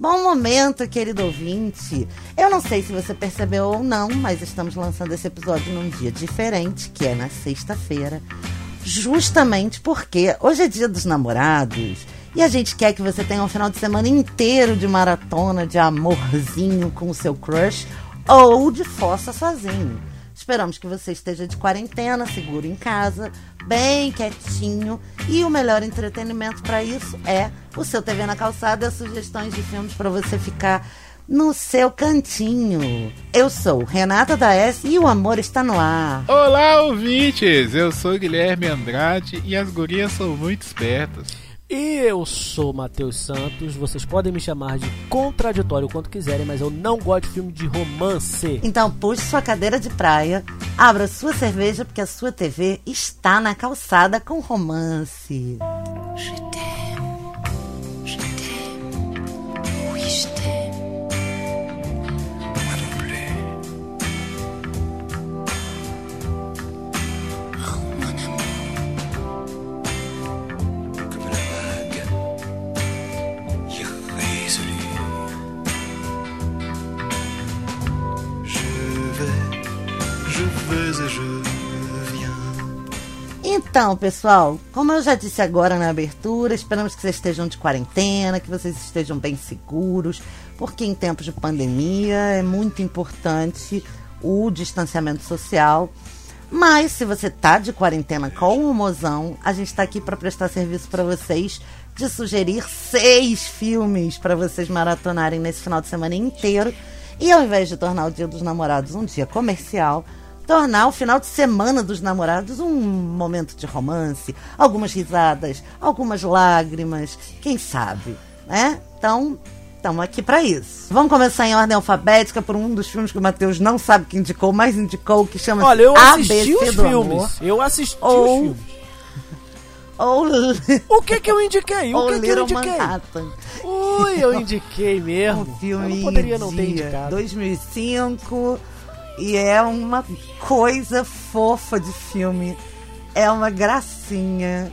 Bom momento, querido ouvinte. Eu não sei se você percebeu ou não, mas estamos lançando esse episódio num dia diferente, que é na sexta-feira. Justamente porque hoje é dia dos namorados. E a gente quer que você tenha um final de semana inteiro de maratona, de amorzinho com o seu crush ou de fossa sozinho. Esperamos que você esteja de quarentena, seguro em casa, bem quietinho. E o melhor entretenimento para isso é o seu TV na calçada sugestões de filmes para você ficar no seu cantinho. Eu sou Renata da S e o amor está no ar. Olá, ouvintes! Eu sou Guilherme Andrade e as gurias são muito espertas. E eu sou Matheus Santos. Vocês podem me chamar de contraditório quanto quiserem, mas eu não gosto de filme de romance. Então puxe sua cadeira de praia, abra sua cerveja porque a sua TV está na calçada com romance. comme Então, pessoal, como eu já disse agora na abertura, esperamos que vocês estejam de quarentena, que vocês estejam bem seguros, porque em tempos de pandemia é muito importante o distanciamento social. Mas se você tá de quarentena com o mozão, a gente tá aqui para prestar serviço para vocês, de sugerir seis filmes para vocês maratonarem nesse final de semana inteiro. E ao invés de tornar o Dia dos Namorados um dia comercial, tornar o final de semana dos namorados um momento de romance, algumas risadas, algumas lágrimas, quem sabe, né? Então, estamos aqui para isso. Vamos começar em ordem alfabética por um dos filmes que o Matheus não sabe que indicou, mas indicou que chama Olha, eu assisti ABC os filmes. Amor. Eu assisti Ou- os filmes. Ou, O que que eu indiquei? O que que eu indiquei? Manhattan. Ui, eu indiquei mesmo. Um filme eu não poderia não ter indicado. 2005 e é uma coisa fofa de filme. É uma gracinha.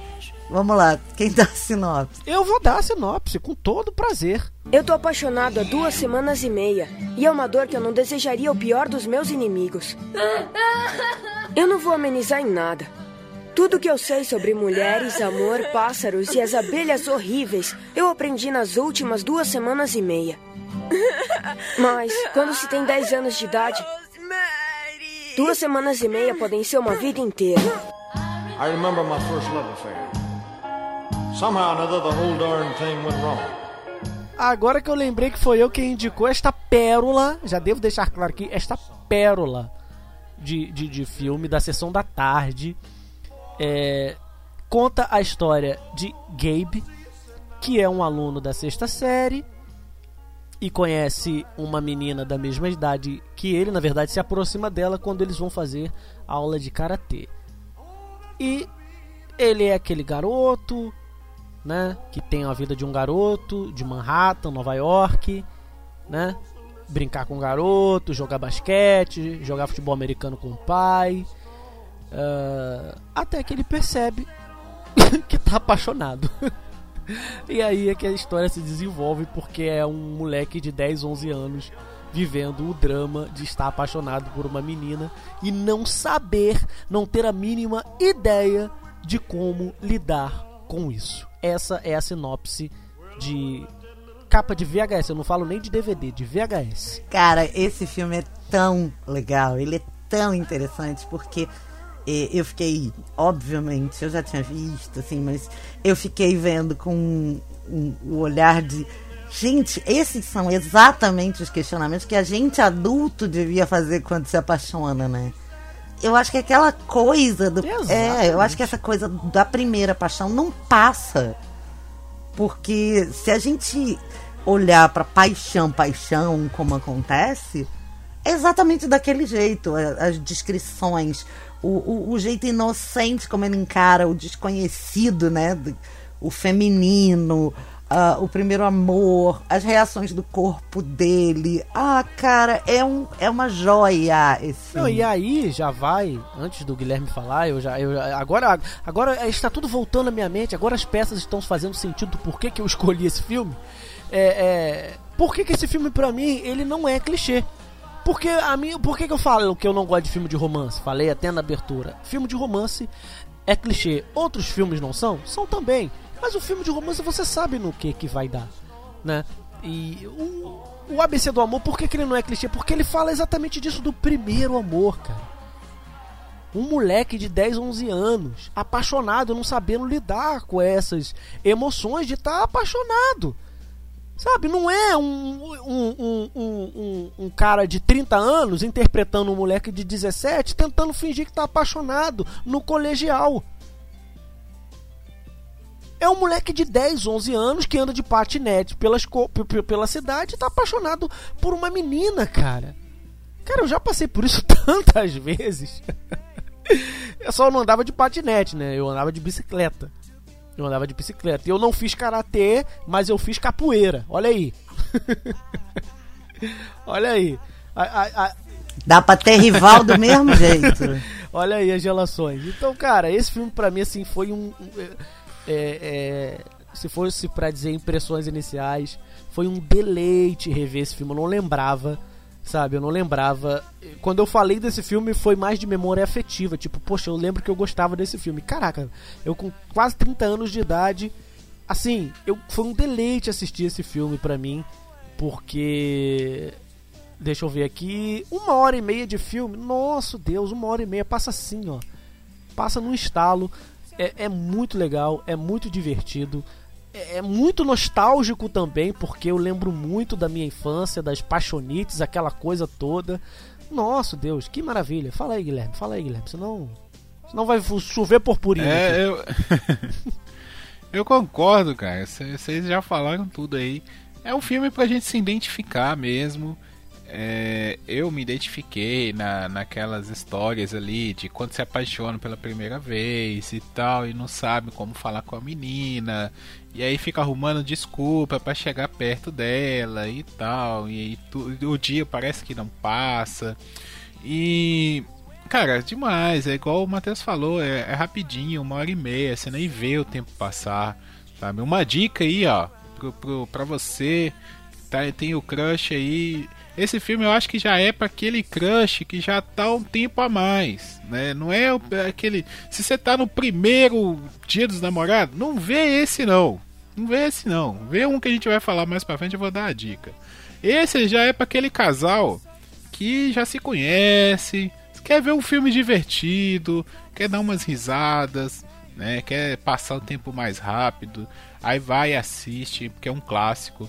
Vamos lá, quem dá a sinopse? Eu vou dar a sinopse com todo prazer. Eu tô apaixonado há duas semanas e meia. E é uma dor que eu não desejaria o pior dos meus inimigos. Eu não vou amenizar em nada. Tudo que eu sei sobre mulheres, amor, pássaros e as abelhas horríveis, eu aprendi nas últimas duas semanas e meia. Mas, quando se tem 10 anos de idade, duas semanas e meia podem ser uma vida inteira. I remember my first love affair. Somehow or another, the whole darn thing went wrong. Agora que eu lembrei que foi eu quem indicou esta pérola, já devo deixar claro aqui, esta pérola de, de, de filme da sessão da tarde. É, conta a história de Gabe, que é um aluno da sexta série e conhece uma menina da mesma idade que ele, na verdade, se aproxima dela quando eles vão fazer aula de karatê. E ele é aquele garoto, né, que tem a vida de um garoto de Manhattan, Nova York, né? Brincar com garoto, jogar basquete, jogar futebol americano com o pai. ah, até que ele percebe que tá apaixonado. e aí é que a história se desenvolve porque é um moleque de 10, 11 anos vivendo o drama de estar apaixonado por uma menina e não saber, não ter a mínima ideia de como lidar com isso. Essa é a sinopse de capa de VHS, eu não falo nem de DVD, de VHS. Cara, esse filme é tão legal, ele é tão interessante porque eu fiquei, obviamente, eu já tinha visto, assim, mas eu fiquei vendo com um, um- o olhar de. Gente, esses são exatamente os questionamentos que a gente adulto devia fazer quando se apaixona, né? Eu acho que aquela coisa do. É, eu Exatamente. acho que essa coisa da primeira paixão não passa. Porque se a gente olhar pra paixão, paixão, como acontece, é exatamente daquele jeito. As descrições, o, o, o jeito inocente como ele encara o desconhecido, né? O feminino, ah, o primeiro amor, as reações do corpo dele. Ah, cara, é, um, é uma joia esse Não, e aí já vai, antes do Guilherme falar, eu já, eu agora, agora está tudo voltando à minha mente, agora as peças estão fazendo sentido do porquê que eu escolhi esse filme. É, é, Por que, que esse filme, pra mim, ele não é clichê? Porque a mim, por que, que eu falo que eu não gosto de filme de romance? Falei até na abertura. Filme de romance é clichê. Outros filmes não são? São também. Mas o filme de romance você sabe no que que vai dar, né? E o, o ABC do amor, por que, que ele não é clichê? Porque ele fala exatamente disso do primeiro amor, cara. Um moleque de 10, 11 anos, apaixonado, não sabendo lidar com essas emoções de estar tá apaixonado. Sabe, não é um, um, um, um, cara de 30 anos interpretando um moleque de 17 tentando fingir que tá apaixonado no colegial. É um moleque de 10, 11 anos que anda de patinete pelas, pela cidade e tá apaixonado por uma menina, cara. Cara, eu já passei por isso tantas vezes. eu só não andava de patinete, né? Eu andava de bicicleta. Eu andava de bicicleta. Eu não fiz karatê, mas eu fiz capoeira. Olha aí. Olha aí. A, a, a... Dá pra ter rival do mesmo jeito. Olha aí as relações. Então, cara, esse filme pra mim, assim, foi um. É, é, se fosse para dizer impressões iniciais, foi um deleite rever esse filme. Eu não lembrava sabe? Eu não lembrava. Quando eu falei desse filme foi mais de memória afetiva, tipo, poxa, eu lembro que eu gostava desse filme. Caraca, eu com quase 30 anos de idade, assim, eu foi um deleite assistir esse filme pra mim, porque deixa eu ver aqui, uma hora e meia de filme. Nossa, Deus, uma hora e meia passa assim, ó. Passa num estalo. É, é muito legal, é muito divertido. É, é muito nostálgico também, porque eu lembro muito da minha infância, das paixonites, aquela coisa toda. Nossa, Deus, que maravilha. Fala aí, Guilherme, fala aí, Guilherme, senão, senão vai chover purpurina. É, eu... eu concordo, cara. Vocês já falaram tudo aí. É um filme pra gente se identificar mesmo. É, eu me identifiquei na, naquelas histórias ali de quando se apaixona pela primeira vez e tal, e não sabe como falar com a menina, e aí fica arrumando desculpa para chegar perto dela e tal. E aí tu, o dia parece que não passa. E. Cara, demais. É igual o Matheus falou, é, é, rapidinho, uma hora e meia, você nem vê o tempo passar. Sabe? Uma dica aí, ó, pro, pro, pra você tá, tem o crush aí. Esse filme eu acho que já é para aquele crush que já tá um tempo a mais, né? Não é aquele. Se você tá no primeiro dia dos namorados, não vê esse não. Não vê esse não. Vê um que a gente vai falar mais pra frente, eu vou dar a dica. Esse já é para aquele casal que já se conhece, quer ver um filme divertido, quer dar umas risadas, né? Quer passar o tempo mais rápido. Aí vai e assiste, porque é um clássico.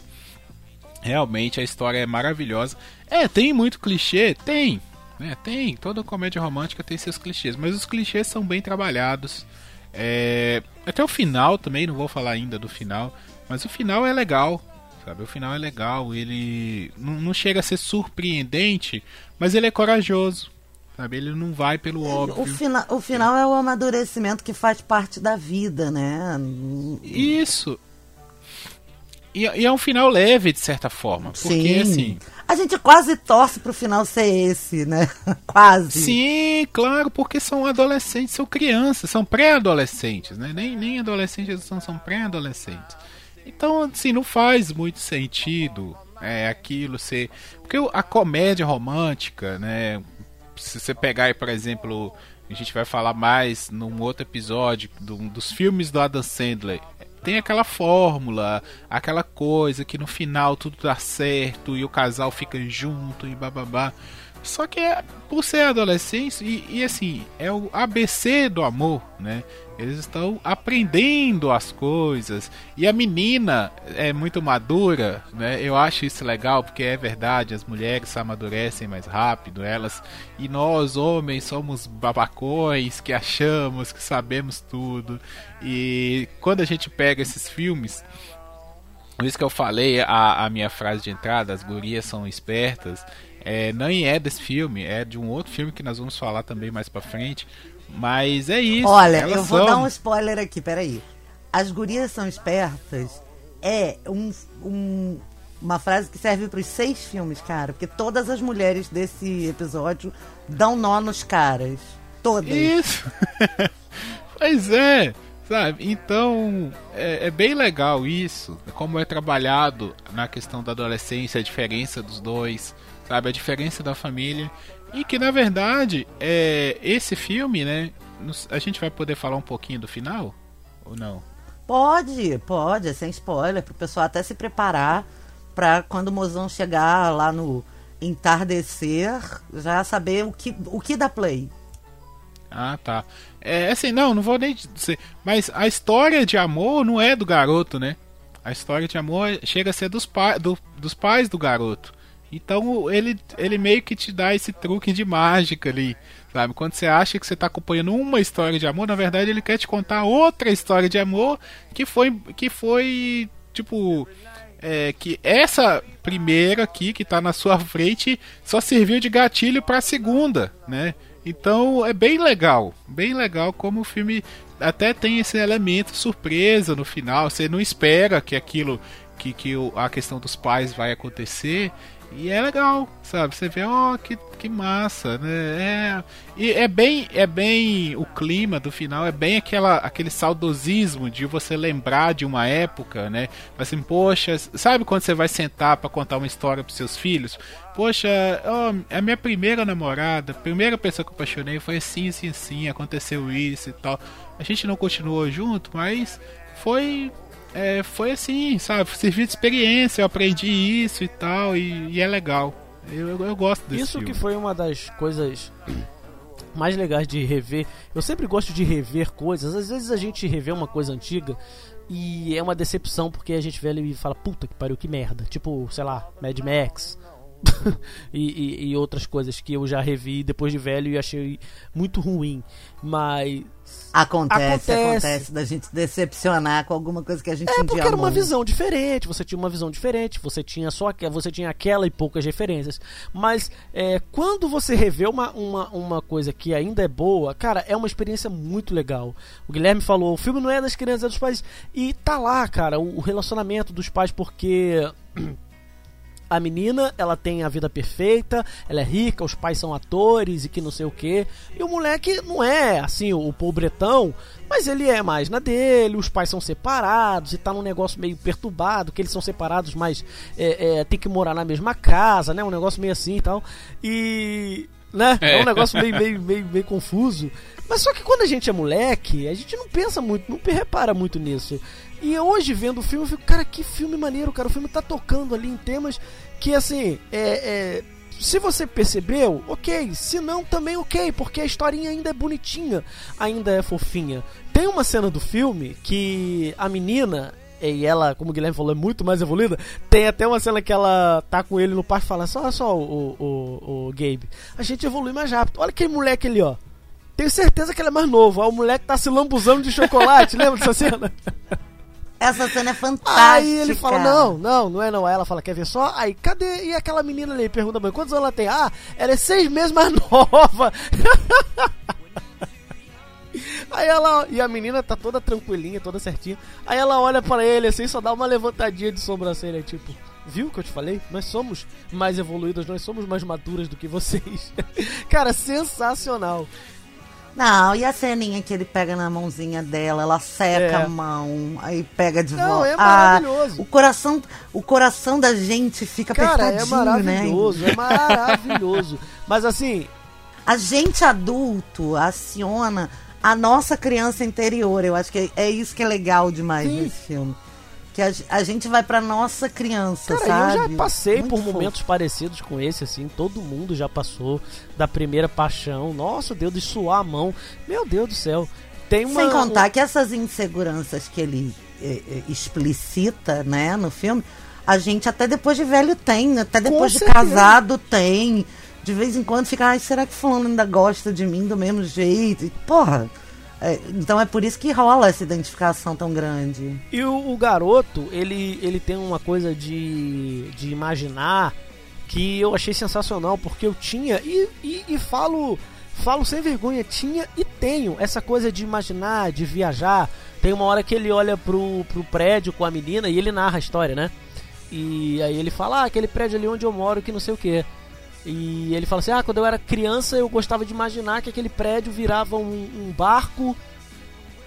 Realmente a história é maravilhosa. É, tem muito clichê? Tem. Né? Tem. Toda comédia romântica tem seus clichês, mas os clichês são bem trabalhados. É, até o final também, não vou falar ainda do final, mas o final é legal, sabe? O final é legal, ele não, chega a ser surpreendente, mas ele é corajoso, sabe? Ele não vai pelo óbvio. O, fina, o final é o amadurecimento que faz parte da vida, né? Isso. E, e é um final leve, de certa forma. Porque, Sim. assim a gente quase torce pro final ser esse, né? quase. Sim, claro, porque são adolescentes, são crianças, são pré-adolescentes, né? Nem, nem adolescentes são, são pré-adolescentes. Então, assim, não faz muito sentido é, aquilo ser. Porque a comédia romântica, né? Se você pegar aí, por exemplo, a gente vai falar mais num outro episódio do, dos filmes do Adam Sandler tem aquela fórmula, aquela coisa que no final tudo dá certo e o casal fica junto e bababá. Só que é por ser adolescente e, e, assim, é o ABC do amor, né? Eles estão aprendendo as coisas. E a menina é muito madura, né? Eu acho isso legal porque é verdade, as mulheres amadurecem mais rápido, elas e nós homens somos babacões que achamos que sabemos tudo. E quando a gente pega esses filmes, por isso que eu falei a, a minha frase de entrada, as gurias são espertas é, não é desse filme, é de um outro filme que nós vamos falar também mais pra frente. Mas é isso. Olha, eu vou são... dar um spoiler aqui, peraí. As gurias são espertas é um, um, uma frase que serve para os seis filmes, cara. Porque todas as mulheres desse episódio dão nó nos caras. Todas. Isso. pois é. Sabe? Então, é, é, bem legal isso, como é trabalhado na questão da adolescência, a diferença dos dois, sabe? A diferença da família. E que, na verdade, é, esse filme, né? A gente vai poder falar um pouquinho do final? Ou não? Pode, pode, sem spoiler, pro pessoal até se preparar pra quando o mozão chegar lá no entardecer, já saber o que, o que dá play. Ah, tá. É assim, não, não vou nem dizer. Mas a história de amor não é do garoto, né? A história de amor chega a ser dos, pa do, dos pais do garoto. Então ele, ele meio que te dá esse truque de mágica ali, sabe? Quando você acha que você está acompanhando uma história de amor, na verdade ele quer te contar outra história de amor que foi, que foi tipo, é, que essa primeira aqui que está na sua frente só serviu de gatilho para a segunda, né? Então é bem legal, bem legal como o filme até tem esse elemento surpresa no final. Você não espera que aquilo, que, que a questão dos pais vai acontecer e é legal, sabe? Você vê, ó, oh, que, que massa, né? É, e é bem, é bem o clima do final, é bem aquela, aquele saudosismo de você lembrar de uma época, né? Assim, poxa, sabe quando você vai sentar para contar uma história para seus filhos? Poxa, oh, a minha primeira namorada, a primeira pessoa que eu apaixonei foi assim, assim, assim, aconteceu isso e tal. A gente não continuou junto, mas foi é, foi assim, sabe? Serviu de experiência, eu aprendi isso e tal, e, e é legal. Eu, eu, eu gosto desse Isso filme. que foi uma das coisas mais legais de rever. Eu sempre gosto de rever coisas. Às vezes a gente revê uma coisa antiga e é uma decepção porque a gente vê e fala, puta que pariu, que merda. Tipo, sei lá, Mad Max. e, e, e, outras coisas que eu já revi depois de velho e achei muito ruim. Mas. Acontece, acontece, acontece da gente decepcionar com alguma coisa que a gente É porque era uma visão diferente, você tinha uma visão diferente, você tinha só você tinha aquela e poucas referências. Mas é, quando você revê uma, uma, uma coisa que ainda é boa, cara, é uma experiência muito legal. O Guilherme falou, o filme não é das crianças, é dos pais. E tá lá, cara, o, o relacionamento dos pais, porque. a menina, ela tem a vida perfeita, ela é rica, os pais são atores e que não sei o que. E o moleque não é assim, o pobretão, mas ele é mais na dele, os pais são separados e tá num negócio meio perturbado, que eles são separados, mas é, é, tem que morar na mesma casa, né? Um negócio meio assim e tal. E. Né? É, é um negócio meio, meio, meio, meio confuso. Mas só que quando a gente é moleque, a gente não pensa muito, não repara muito nisso. E hoje, vendo o filme, eu fico, cara, que filme maneiro, cara. O filme tá tocando ali em temas que, assim, é, é, se você percebeu, ok. Se não, também ok, porque a historinha ainda é bonitinha, ainda é fofinha. Tem uma cena do filme que a menina, e ela, como o Guilherme falou, é muito mais evoluída. Tem até uma cena que ela tá com ele no parque e fala: Olha só, o, o, o Gabe, a gente evolui mais rápido. Olha aquele moleque ali, ó. Tenho certeza que ele é mais novo. Ó, o moleque tá se lambuzando de chocolate, lembra dessa cena? Essa cena é fantástica. Aí ele fala: Não, não, não é não. Aí ela fala: Quer ver só? Aí, cadê? E aquela menina ali? Pergunta: mãe, Quantos anos ela tem? Ah, ela é seis meses mais nova. Aí ela. E a menina tá toda tranquilinha, toda certinha. Aí ela olha para ele assim, só dá uma levantadinha de sobrancelha, tipo. Viu o que eu te falei? Nós somos mais evoluídas, nós somos mais maduras do que vocês. Cara, sensacional. Não, e a ceninha que ele pega na mãozinha dela, ela seca é. a mão, aí pega de Não, volta. é maravilhoso. Ah, o coração, o coração da gente fica Cara, é apertadinho, né? maravilhoso, né? é maravilhoso. Mas assim, a gente adulto aciona a nossa criança interior. Eu acho que é isso que é legal demais Sim. nesse filme que a, a gente vai pra nossa criança, Cara, sabe? eu já passei Muito por fofo. momentos parecidos com esse, assim, todo mundo já passou da primeira paixão. Nossa, Deus, de suar a mão. Meu Deus do céu. Tem uma, Sem contar que essas inseguranças que ele é, é, explicita, né, no filme, a gente até depois de velho tem, até depois de casado tem. De vez em quando fica, ai, será que fulano ainda gosta de mim do mesmo jeito? E, porra, então é por isso que rola essa identificação tão grande. E o, o garoto, ele, ele tem uma coisa de, de imaginar que eu achei sensacional, porque eu tinha, e, e, e falo falo sem vergonha, tinha e tenho essa coisa de imaginar, de viajar. Tem uma hora que ele olha pro, pro prédio com a menina e ele narra a história, né? E aí ele fala, ah, aquele prédio ali onde eu moro, que não sei o que. E ele fala assim, ah, quando eu era criança eu gostava de imaginar que aquele prédio virava um, um barco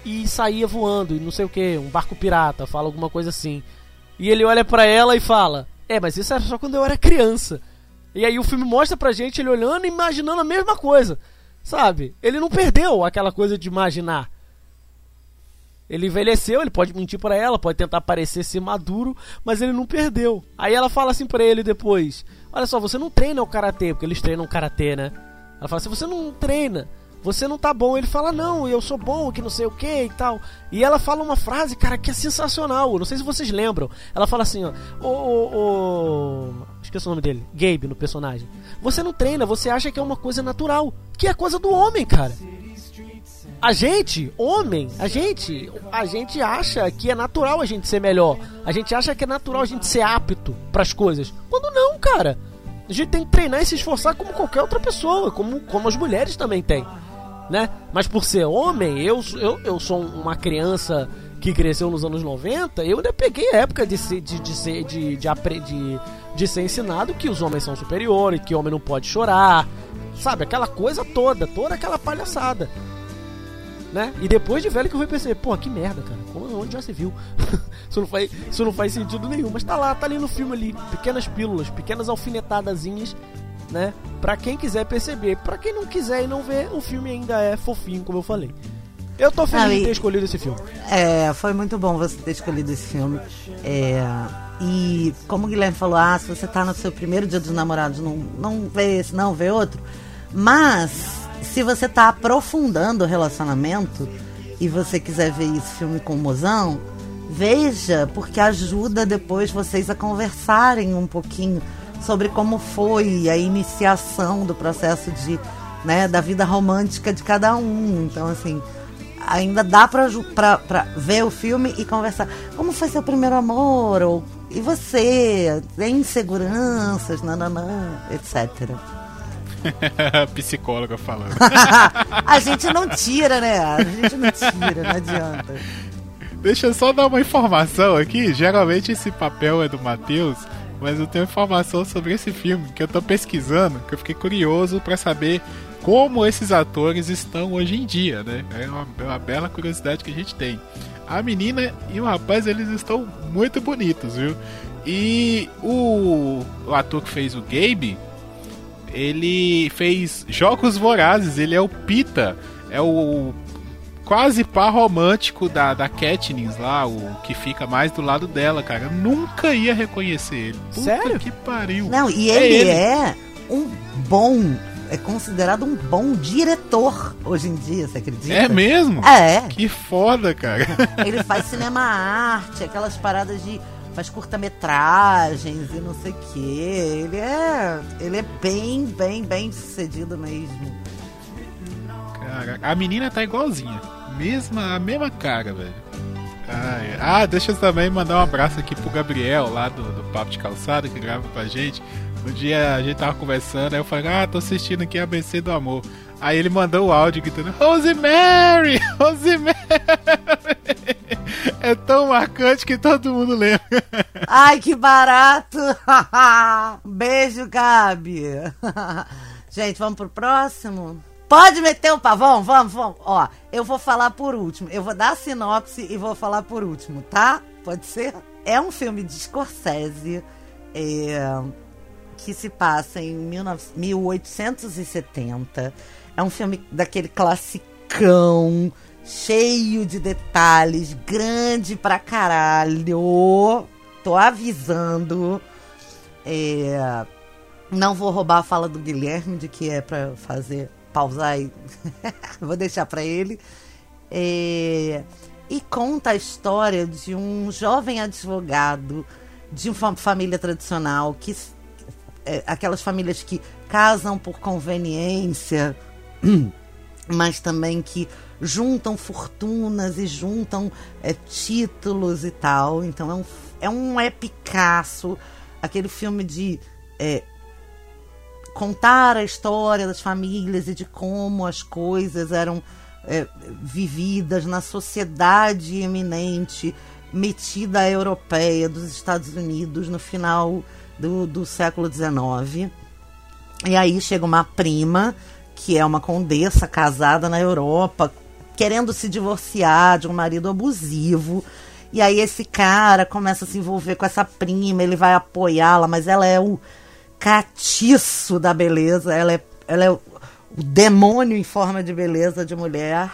e saía voando e não sei o que, um barco pirata, fala alguma coisa assim. E ele olha para ela e fala: É, mas isso era só quando eu era criança. E aí o filme mostra pra gente ele olhando e imaginando a mesma coisa. Sabe? Ele não perdeu aquela coisa de imaginar. Ele envelheceu, ele pode mentir para ela, pode tentar parecer ser maduro, mas ele não perdeu. Aí ela fala assim para ele depois: Olha só, você não treina o karatê, porque eles treinam karatê, né? Ela fala assim: Você não treina, você não tá bom. Ele fala: Não, eu sou bom, que não sei o que e tal. E ela fala uma frase, cara, que é sensacional. Não sei se vocês lembram. Ela fala assim: Ó, o, o, o... esqueci o nome dele, Gabe no personagem. Você não treina, você acha que é uma coisa natural, que é coisa do homem, cara. A gente, homem, a gente, a gente acha que é natural a gente ser melhor. A gente acha que é natural a gente ser apto para as coisas. Quando não, cara. A gente tem que treinar e se esforçar como qualquer outra pessoa, como, como as mulheres também têm. Né? Mas por ser homem, eu, eu, eu sou uma criança que cresceu nos anos 90, eu ainda peguei a época de ser, de, de, ser, de, de, de, de ser ensinado que os homens são superiores, que homem não pode chorar, sabe? Aquela coisa toda, toda aquela palhaçada né? E depois de velho que eu fui perceber, pô, que merda, cara. Onde já se viu? isso, não faz, isso não faz sentido nenhum. Mas tá lá, tá ali no filme ali. Pequenas pílulas, pequenas alfinetadazinhas, né? Pra quem quiser perceber. Pra quem não quiser e não ver, o filme ainda é fofinho, como eu falei. Eu tô feliz ah, e... de ter escolhido esse filme. É, foi muito bom você ter escolhido esse filme. É, e como o Guilherme falou, ah, se você tá no seu primeiro dia dos namorados, não, não vê esse, não vê outro. Mas se você está aprofundando o relacionamento e você quiser ver esse filme com o mozão, veja, porque ajuda depois vocês a conversarem um pouquinho sobre como foi a iniciação do processo de, né, da vida romântica de cada um. Então, assim, ainda dá pra, pra, pra ver o filme e conversar. Como foi seu primeiro amor? Ou, e você? Tem inseguranças? Nananã, etc. Psicóloga falando. a gente não tira, né? A gente não tira, não adianta. Deixa eu só dar uma informação aqui. Geralmente esse papel é do Matheus, mas eu tenho informação sobre esse filme que eu tô pesquisando, que eu fiquei curioso para saber como esses atores estão hoje em dia, né? É uma, é uma bela curiosidade que a gente tem. A menina e o rapaz, eles estão muito bonitos, viu? E o, o ator que fez o Gabe, ele fez Jogos Vorazes, ele é o Pita, é o quase par romântico da, da Katniss lá, o que fica mais do lado dela, cara. Eu nunca ia reconhecer ele. Puta Sério? que pariu. Não, e é ele, ele é um bom é considerado um bom diretor hoje em dia, você acredita? É mesmo? É. Que foda, cara. Ele faz cinema arte, aquelas paradas de faz curta-metragens e não sei o que. Ele é. Ele é bem, bem, bem sucedido mesmo. Cara, a menina tá igualzinha. Mesma, a mesma cara, velho. Ah, deixa eu também mandar um abraço aqui pro Gabriel, lá do, do Papo de Calçada, que grava pra gente. Um dia a gente tava conversando, aí eu falei, ah, tô assistindo aqui ABC do Amor. Aí ele mandou o áudio gritando, Rosemary! Rosemary! É tão marcante que todo mundo lembra. Ai, que barato! Beijo, Gabi! Gente, vamos pro próximo? Pode meter o pavão? Vamos, vamos. Ó, eu vou falar por último. Eu vou dar a sinopse e vou falar por último, tá? Pode ser? É um filme de Scorsese é, que se passa em 19, 1870 é um filme daquele classicão, cheio de detalhes, grande pra caralho. Tô avisando. É, não vou roubar a fala do Guilherme de que é pra fazer pausar e vou deixar para ele. É, e conta a história de um jovem advogado de uma família tradicional que é, aquelas famílias que casam por conveniência mas também que juntam fortunas e juntam é, títulos e tal. Então é um, é um epicaço, aquele filme de é, contar a história das famílias e de como as coisas eram é, vividas na sociedade eminente, metida europeia dos Estados Unidos no final do, do século XIX. E aí chega uma prima que é uma condessa casada na Europa, querendo se divorciar de um marido abusivo. E aí esse cara começa a se envolver com essa prima, ele vai apoiá-la, mas ela é o catiço da beleza, ela é, ela é o, demônio em forma de beleza de mulher,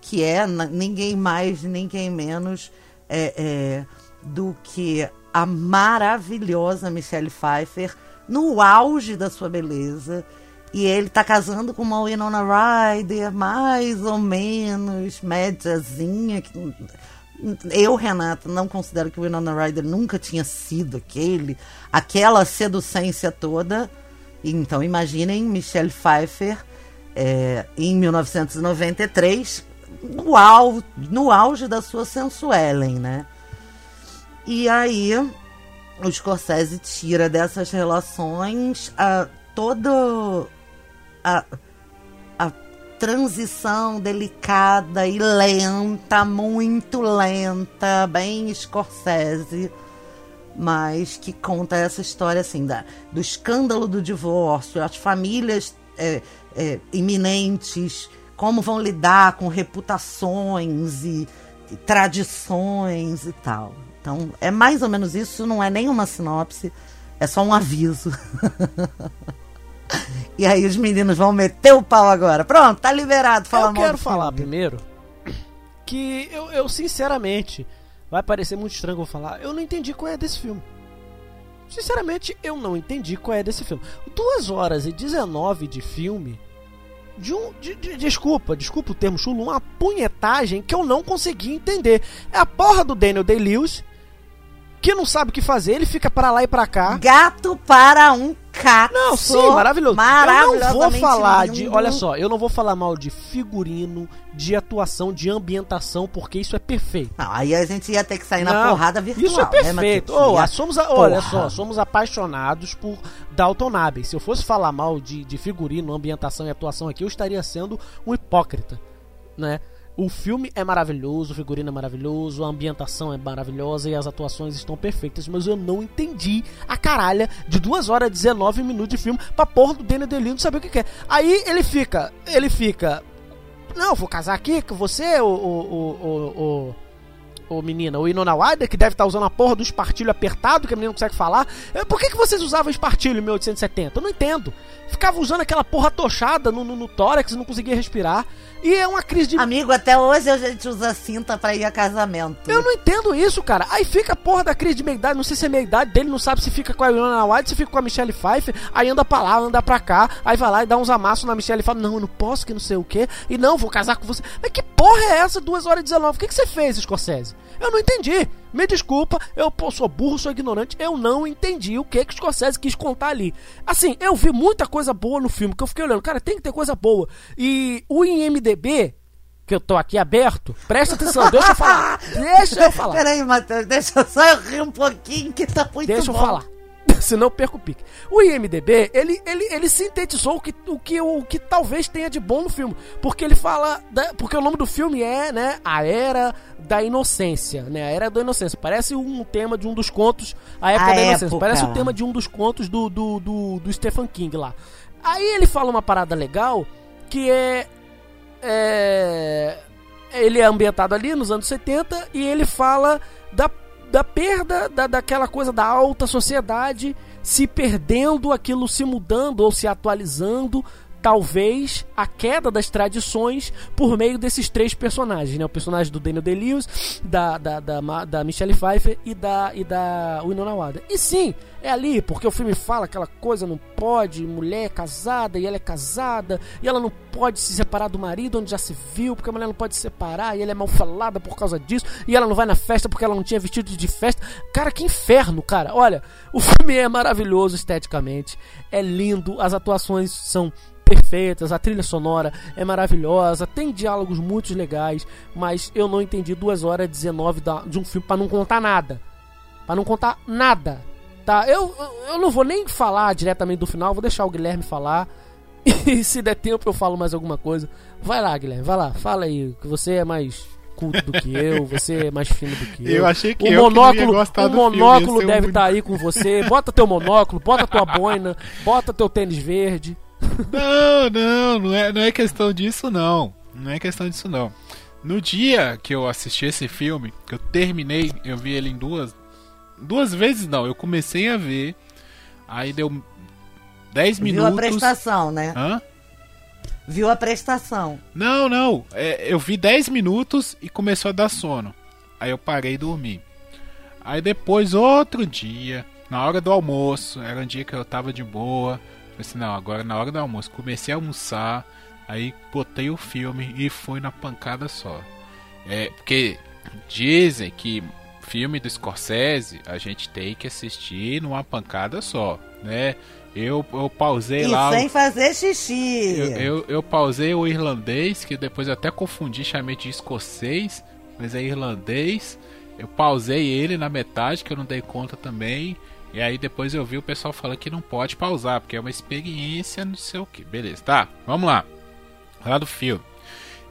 que é ninguém mais, ninguém menos é, é, do que a maravilhosa Michelle Pfeiffer no auge da sua beleza. E ele tá casando com uma Winona Ryder, mais ou menos médiazinha. Eu, Renata, não considero que o Winona Ryder nunca tinha sido aquele, aquela seducência toda. Então, imaginem Michelle Pfeiffer é, em 1993, no, au, no auge da sua sensuelen, né? E aí, o Scorsese tira dessas relações a, todo a, a transição delicada e lenta, muito lenta, bem Scorsese, mas que conta essa história assim da, do escândalo do divórcio, as famílias é, é, iminentes, como vão lidar com reputações e, e tradições e tal. Então é mais ou menos isso, não é nenhuma sinopse, é só um aviso. E aí os meninos vão meter o pau agora. Pronto, tá liberado. Fala eu quero falar primeiro que eu, eu, sinceramente, vai parecer muito estranho que eu vou falar, eu não entendi qual é desse filme. Sinceramente, eu não entendi qual é desse filme. 2 horas e 19 de filme. De um. De, de- desculpa, desculpa o termo chulo, uma punhetagem que eu não consegui entender. É a porra do Daniel Day-Lewis, que não sabe o que fazer, ele fica pra lá e pra cá. Gato para um cato. Não, sim, maravilhoso. Eu não vou falar de. lindo. Olha só, eu não vou falar mal de figurino, de atuação, de ambientação, porque isso é perfeito. Não, aí a gente ia ter que sair na Não, porrada virtual. Isso é né, perfeito. Ia- ah, somos a- olha só, somos apaixonados por Dalton Abbey. Se eu fosse falar mal de, de figurino, ambientação e atuação aqui, eu estaria sendo um hipócrita, né? O filme é maravilhoso, o figurino é maravilhoso, a ambientação é maravilhosa e as atuações estão perfeitas, mas eu não entendi a caralha de 2 horas e 19 minutos de filme pra porra do Daniel Delino saber o que quer. Aí ele fica, ele fica, não, vou casar aqui com você, o, o, o, o, o, menina, o Inona Wilder, que deve estar usando a porra do espartilho apertado, que a menina não consegue falar. É, Por que, que vocês usavam espartilho em 1870? Eu não entendo. Ficava usando aquela porra tochada no, no, no tórax, não conseguia respirar. E é uma crise de Amigo, até hoje a gente usa cinta pra ir a casamento. eu não entendo isso, cara. Aí fica a porra da crise de meia-idade. Não sei se é meia-idade dele, não sabe se fica com a Winona White, se fica com a Michelle Pfeiffer. Aí anda pra lá, anda pra cá. Aí vai lá e dá uns amassos na Michelle e fala: Não, eu não posso, que não sei o quê. E não, vou casar com você. Mas que porra é essa, 2 horas e 19? O que, que você fez, Scorsese? Eu não entendi. Me desculpa, eu sou burro, sou ignorante. Eu não entendi o que que o Scorsese quis contar ali. Assim, eu vi muita coisa boa no filme, que eu fiquei olhando. Cara, tem que ter coisa boa. E o IMDB, que eu tô aqui aberto, presta atenção, deixa eu falar. Deixa eu falar. Peraí, Matheus, deixa só eu rir um pouquinho que tá muito Deixa eu bom. falar. Senão eu perco o pique. O IMDB, ele, ele, ele sintetizou o que, o, que, o que talvez tenha de bom no filme. Porque ele fala. da- porque o nome do filme é, né? A Era da Inocência. Né? A Era da Inocência. Parece um tema de um dos contos. A Época A da Inocência. época. Parece o tema de um dos contos do, do, do, do Stephen King lá. Aí ele fala uma parada legal que é. É. Ele é ambientado ali nos anos 70 e ele fala da, da perda da, daquela coisa da alta sociedade se perdendo, aquilo se mudando ou se atualizando. Talvez a queda das tradições por meio desses três personagens, né? O personagem do Daniel Day-Lewis, da, da, da, da Michelle Pfeiffer e da, e da Winona Ryder. E sim, é ali, porque o filme fala aquela coisa, não pode, mulher é casada e ela é casada, e ela não pode se separar do marido onde já se viu, porque a mulher não pode se separar, e ela é mal falada por causa disso, e ela não vai na festa porque ela não tinha vestido de festa. Cara, que inferno, cara. Olha, o filme é maravilhoso esteticamente, é lindo, as atuações são perfeitas, a trilha sonora é maravilhosa, tem diálogos muito legais, mas eu não entendi 2 horas e 19 da- de um filme pra não contar nada. Pra não contar nada. Tá? Eu, eu- não vou nem falar diretamente do final, vou deixar o Guilherme falar. E se der tempo eu falo mais alguma coisa. Vai lá, Guilherme, vai lá, fala aí, que você é mais culto do que eu, você é mais fino do que eu. Eu achei que o eu monóculo, o filme, monóculo ia ser deve estar aí com você. Bota teu monóculo, bota tua boina, bota teu tênis verde. Não, não, não é, não é questão disso, não. Não é questão disso não. No dia que eu assisti esse filme, que eu terminei, eu vi ele em duas. Duas vezes não, eu comecei a ver. Aí deu 10 minutos. Viu a prestação, né? Hã? Viu a prestação. Não, não. É, eu vi 10 minutos e começou a dar sono. Aí eu parei e dormi. Aí depois, outro dia, na hora do almoço, era um dia que eu tava de boa. Assim, não, agora na hora do almoço, comecei a almoçar. Aí botei o filme e fui na pancada só. É, porque dizem que filme do Scorsese a gente tem que assistir numa pancada só, né? Eu, eu pausei E lá. o- sem fazer xixi. eu, eu, eu pausei o irlandês, que depois eu até confundi, chamei de escocês, mas é irlandês. Eu pausei ele na metade, que eu não dei conta também. E aí depois eu vi o pessoal falando que não pode pausar, porque é uma experiência, não sei o que. Beleza, tá, vamos lá. Falar do filme.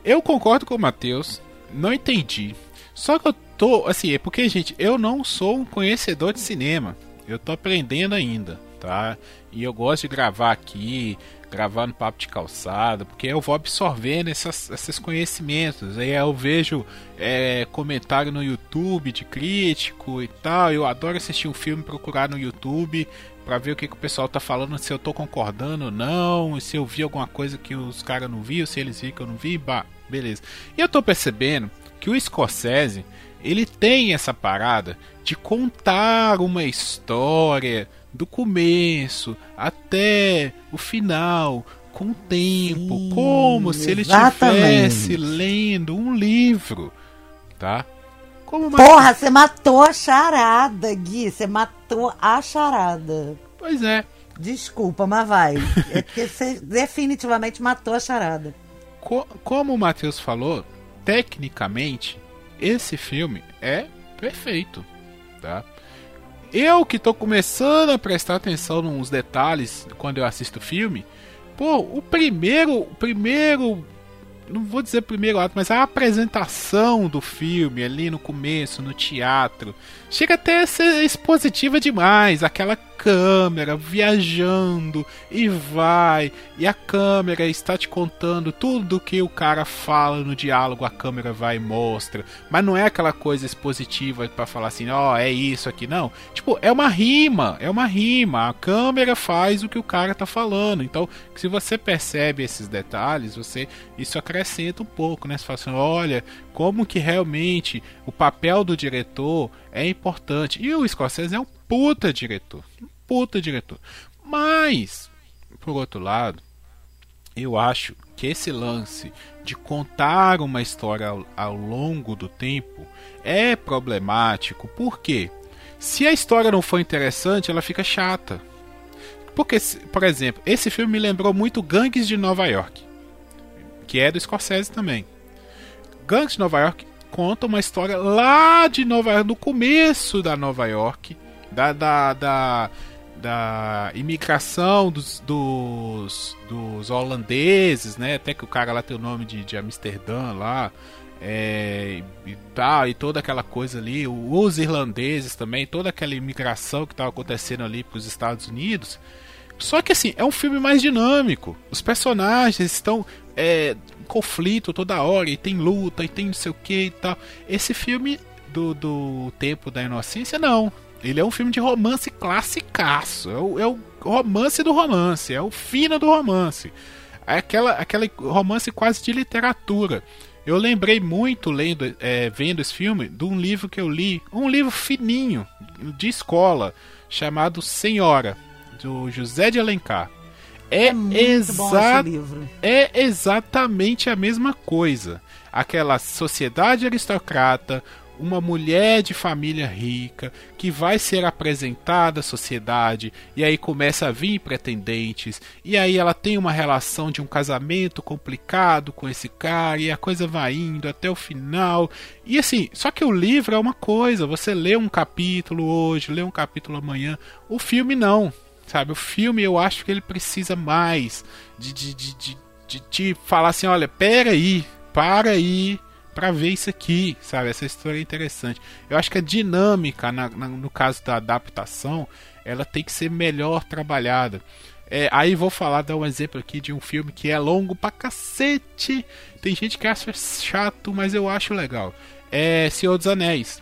Eu concordo com o Matheus, não entendi. Só que eu tô, assim, é porque, gente, eu não sou um conhecedor de cinema. Eu tô aprendendo ainda, tá? E eu gosto de gravar aqui, gravar no papo de calçada, porque eu vou absorvendo essas, esses conhecimentos. Aí eu vejo é, comentário no YouTube de crítico e tal. Eu adoro assistir um filme, procurar no YouTube pra ver o que, que o pessoal tá falando, se eu tô concordando ou não, se eu vi alguma coisa que os caras não viram, se eles viram que eu não vi, bah, beleza. E eu tô percebendo que o Scorsese, ele tem essa parada de contar uma história do começo até o final, com o tempo, Sim, como se ele estivesse lendo um livro, tá? Como uma... Porra, você matou a charada, Gui. Você matou a charada. Pois é. Desculpa, mas vai. É porque você definitivamente matou a charada. Co- como o Matheus falou, tecnicamente, esse filme é perfeito, tá? Eu que tô começando a prestar atenção nos detalhes quando eu assisto filme, pô, o primeiro, o primeiro, não vou dizer primeiro ato, mas a apresentação do filme ali no começo, no teatro, chega até a ser expositiva demais, aquela câmera viajando e vai, e a câmera está te contando tudo que o cara fala no diálogo, a câmera vai e mostra, mas não é aquela coisa expositiva para falar assim, ó, é isso aqui, não. Tipo, é uma rima, é uma rima, a câmera faz o que o cara tá falando. Então, se você percebe esses detalhes, você isso acrescenta um pouco, né? Você fala assim, olha, como que realmente o papel do diretor é importante. E o Scorsese é um puta diretor. Um puta diretor. Mas, por outro lado, eu acho que esse lance de contar uma história ao, ao longo do tempo é problemático. Por quê? Se a história não for interessante, ela fica chata. Porque, por exemplo, esse filme me lembrou muito Gangues de Nova York, que é do Scorsese também. Gangues de Nova York conta uma história lá de Nova York, no começo da Nova York, da, da, da, da imigração dos, dos, dos holandeses, né? Até que o cara lá tem o nome de, de Amsterdã lá. É, e tal, e toda aquela coisa ali, os irlandeses também, toda aquela imigração que estava acontecendo ali para os Estados Unidos. Só que assim, é um filme mais dinâmico. Os personagens estão é, em conflito toda hora, e tem luta, e tem não sei o que e tal. Esse filme do, do Tempo da Inocência, não. Ele é um filme de romance classicaço. É o, é o romance do romance, é o fino do romance. É aquela, aquela romance quase de literatura. Eu lembrei muito, lendo, é, vendo esse filme, de um livro que eu li, um livro fininho, de escola, chamado Senhora, do José de Alencar. É, É muito bom esse exa livro. é exatamente a mesma coisa. Aquela sociedade aristocrata, uma mulher de família rica que vai ser apresentada à sociedade e aí começa a vir pretendentes e aí ela tem uma relação de um casamento complicado com esse cara e a coisa vai indo até o final. E assim, só que o livro é uma coisa, você lê um capítulo hoje, lê um capítulo amanhã, o filme não. Sabe, o filme eu acho que ele precisa mais de, de, de, de, de, de falar assim, olha, pera aí, para aí pra ver isso aqui, sabe? Essa história é interessante. Eu acho que a dinâmica, na, na- no caso da adaptação, ela tem que ser melhor trabalhada. É, aí vou falar, dar um exemplo aqui de um filme que é longo pra cacete. Tem gente que acha chato, mas eu acho legal. É Senhor dos Anéis.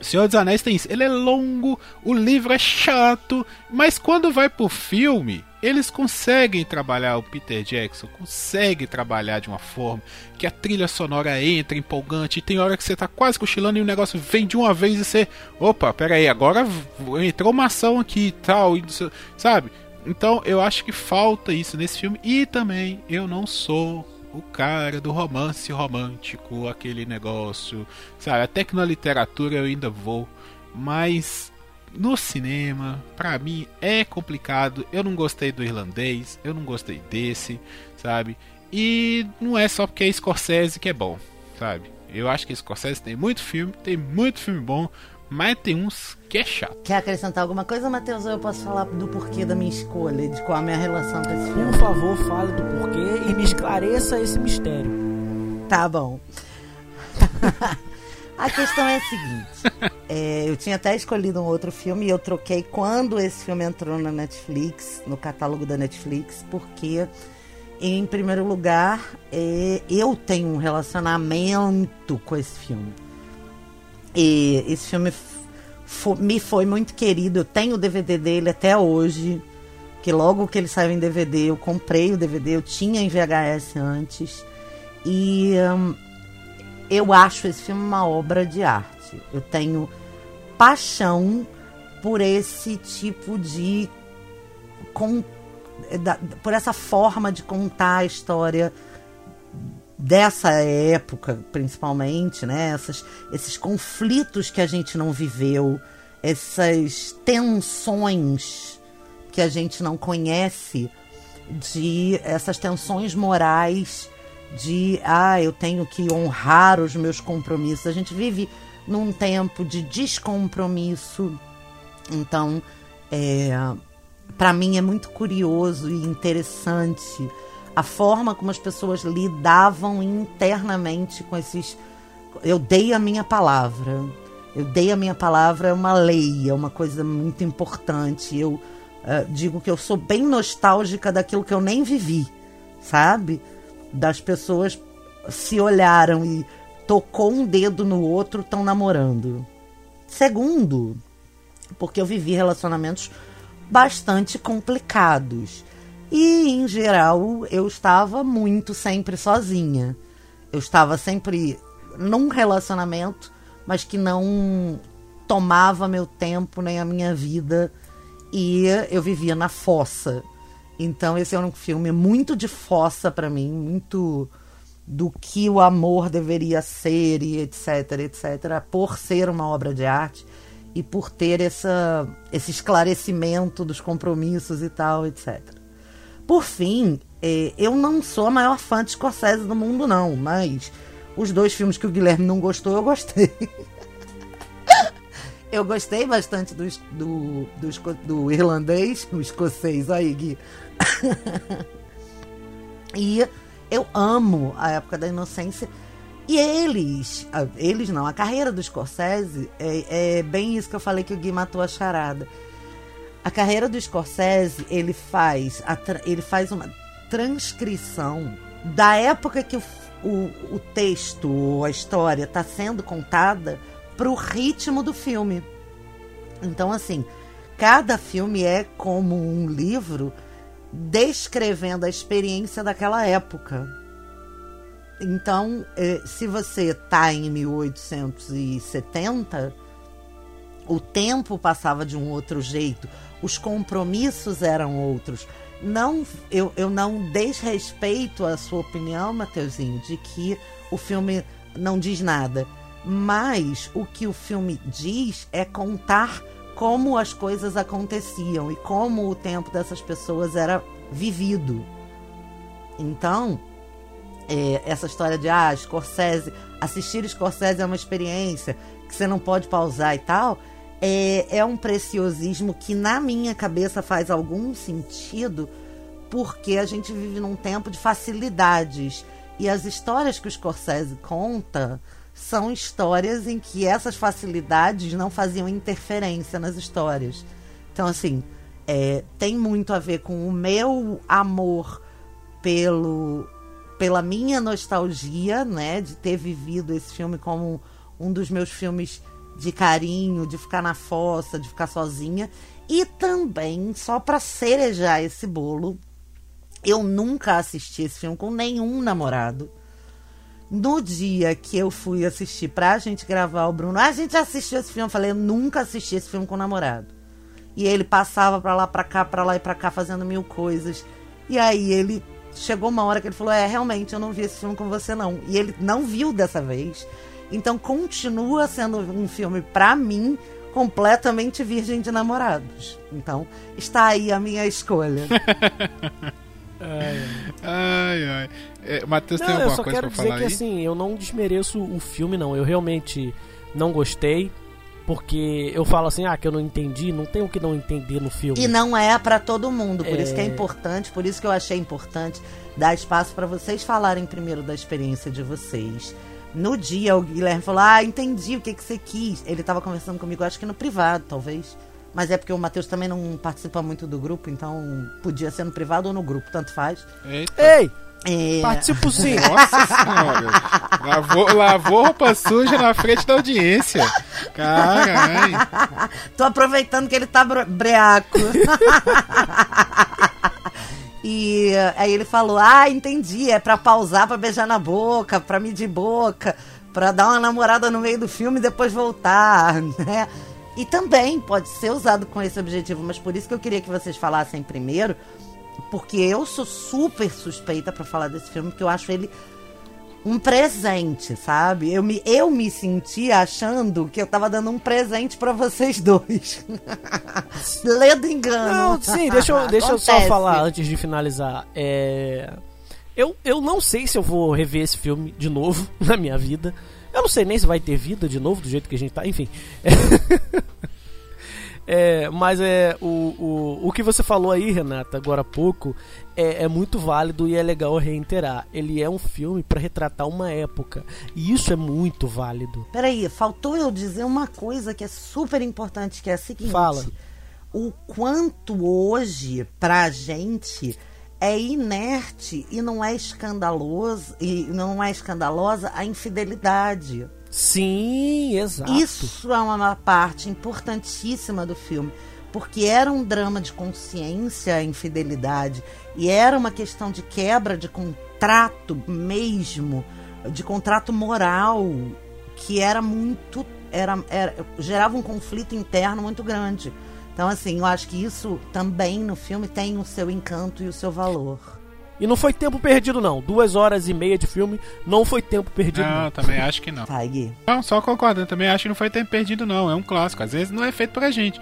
Senhor dos Anéis tem isso. Ele é longo, o livro é chato, mas quando vai pro filme, eles conseguem trabalhar, o Peter Jackson consegue trabalhar de uma forma que a trilha sonora entra empolgante, e tem hora que você tá quase cochilando e o negócio vem de uma vez e você, opa, pera aí, agora entrou uma ação aqui e tal, sabe? Então eu acho que falta isso nesse filme e também eu não sou o cara do romance romântico, aquele negócio, sabe? Até que na literatura eu ainda vou, mas no cinema, para mim é complicado. Eu não gostei do irlandês, eu não gostei desse, sabe? E não é só porque é Scorsese que é bom, sabe? Eu acho que Scorsese tem muito filme, tem muito filme bom, mas tem uns que é chato. Quer acrescentar alguma coisa, Matheus? Ou eu posso falar do porquê da minha escolha, de qual a minha relação com esse filme? Por favor, fale do porquê e me esclareça esse mistério. Tá bom. a questão é a seguinte: é, eu tinha até escolhido um outro filme e eu troquei quando esse filme entrou na Netflix, no catálogo da Netflix, porque, em primeiro lugar, é, eu tenho um relacionamento com esse filme. E esse filme me foi muito querido. Eu tenho o DVD dele até hoje. Que logo que ele saiu em DVD, eu comprei o DVD. Eu tinha em VHS antes. E hum, eu acho esse filme uma obra de arte. Eu tenho paixão por esse tipo de. Com, da, por essa forma de contar a história dessa época, principalmente, né? Essas, esses conflitos que a gente não viveu, essas tensões que a gente não conhece, de essas tensões morais de ah, eu tenho que honrar os meus compromissos. A gente vive num tempo de descompromisso. Então, é, para mim é muito curioso e interessante a forma como as pessoas lidavam internamente com esses. Eu dei a minha palavra. Eu dei a minha palavra, é uma lei, é uma coisa muito importante. Eu uh, digo que eu sou bem nostálgica daquilo que eu nem vivi, sabe? Das pessoas se olharam e tocou um dedo no outro, estão namorando. Segundo, porque eu vivi relacionamentos bastante complicados. E, em geral, eu estava muito sempre sozinha. Eu estava sempre num relacionamento, mas que não tomava meu tempo nem a minha vida. E eu vivia na fossa. Então, esse é um filme muito de fossa para mim, muito do que o amor deveria ser e etc, etc, por ser uma obra de arte e por ter essa, esse esclarecimento dos compromissos e tal, etc. Por fim, é, eu não sou a maior fã de Scorsese do mundo, não, mas os dois filmes que o Guilherme não gostou, eu gostei. eu gostei bastante do, do, do, do irlandês, o escocês, aí, Gui. e eu amo a época da inocência. E eles, eles não, a carreira do Scorsese é, é bem isso que eu falei que o Gui matou a charada a carreira do Scorsese, ele faz, ele faz uma transcrição da época que o, o, o texto, a história está sendo contada para o ritmo do filme. Então, assim, cada filme é como um livro descrevendo a experiência daquela época. Então, eh, se você está em 1870, o tempo passava de um outro jeito, os compromissos eram outros. Não, eu, eu não desrespeito a sua opinião, Mateuzinho, de que o filme não diz nada. Mas o que o filme diz é contar como as coisas aconteciam e como o tempo dessas pessoas era vivido. Então, é, essa história de ah, Scorsese, assistir Scorsese é uma experiência que você não pode pausar e tal, é, é um preciosismo que na minha cabeça faz algum sentido, porque a gente vive num tempo de facilidades. E as histórias que o Scorsese conta são histórias em que essas facilidades não faziam interferência nas histórias. Então, assim, é, tem muito a ver com o meu amor pelo pela minha nostalgia, né, de ter vivido esse filme como um dos meus filmes de carinho, de ficar na fossa, de ficar sozinha, e também só para cerejar esse bolo, eu nunca assisti esse filme com nenhum namorado. No dia que eu fui assistir pra gente gravar o Bruno, a gente assistiu esse filme, eu falei, eu nunca assisti esse filme com namorado. E ele passava pra lá, pra cá, pra lá e pra cá, fazendo mil coisas. E aí ele chegou uma hora que ele falou: É, realmente, eu não vi esse filme com você, não. E ele não viu dessa vez. Então continua sendo um filme, pra mim, completamente virgem de namorados. Então, está aí a minha escolha. Ai, ai. É, Matheus, tem Não, eu alguma só coisa quero pra dizer falar que aí? assim, eu não desmereço o filme, não. Eu realmente não gostei. Porque eu falo assim, ah, que eu não entendi, não tem o que não entender no filme. E não é pra todo mundo, por isso que é É. importante, por isso que eu achei importante dar espaço pra vocês falarem primeiro da experiência de vocês. No dia o Guilherme falou: "Ah, entendi o que que você quis". Ele tava conversando comigo, acho que no privado, talvez. Mas é porque o Matheus também não participa muito do grupo, então podia ser no privado ou no grupo, tanto faz. Eita. Ei, É, participo sim. Nossa senhora. Lavou, lavou roupa suja na frente da audiência. Caralho. Tô aproveitando que ele tá breaco. e eh, aí ele falou: Ah, entendi, é pra pausar, pra beijar na boca, pra medir boca, pra dar uma namorada no meio do filme e depois voltar, né? E também pode ser usado com esse objetivo, mas por isso que eu queria que vocês falassem primeiro, porque eu sou super suspeita pra falar desse filme, porque eu acho ele um presente, sabe? Eu me, eu me senti achando que eu tava dando um presente pra vocês dois. Ledo engano. Não, sim, deixa eu, deixa eu só falar antes de finalizar. É... Eu, eu não sei se eu vou rever esse filme de novo na minha vida. Eu não sei nem se vai ter vida de novo, do jeito que a gente tá, enfim. É, mas é o, o, o que você falou aí, Renata, agora há pouco, é, é muito válido e é legal reiterar. Ele é um filme pra retratar uma época. E isso é muito válido. Peraí, faltou eu dizer uma coisa que é super importante, que é a seguinte. Fala. O quanto hoje, pra gente, é inerte e não é escandaloso, e não é escandalosa a infidelidade. Sim, exato. Isso é uma parte importantíssima do filme. Porque era um drama de consciência, a infidelidade. E era uma questão de quebra de contrato mesmo, de contrato moral, que era muito. Era, era, gerava um conflito interno muito grande. Então, assim, eu acho que isso também no filme tem o seu encanto e o seu valor. E não foi tempo perdido, não. Duas horas e meia de filme não foi tempo perdido, não. Não, também acho que não. Vai, Gui. Não, só concordando, também acho que não foi tempo perdido, não. É um clássico. Às vezes não é feito pra gente.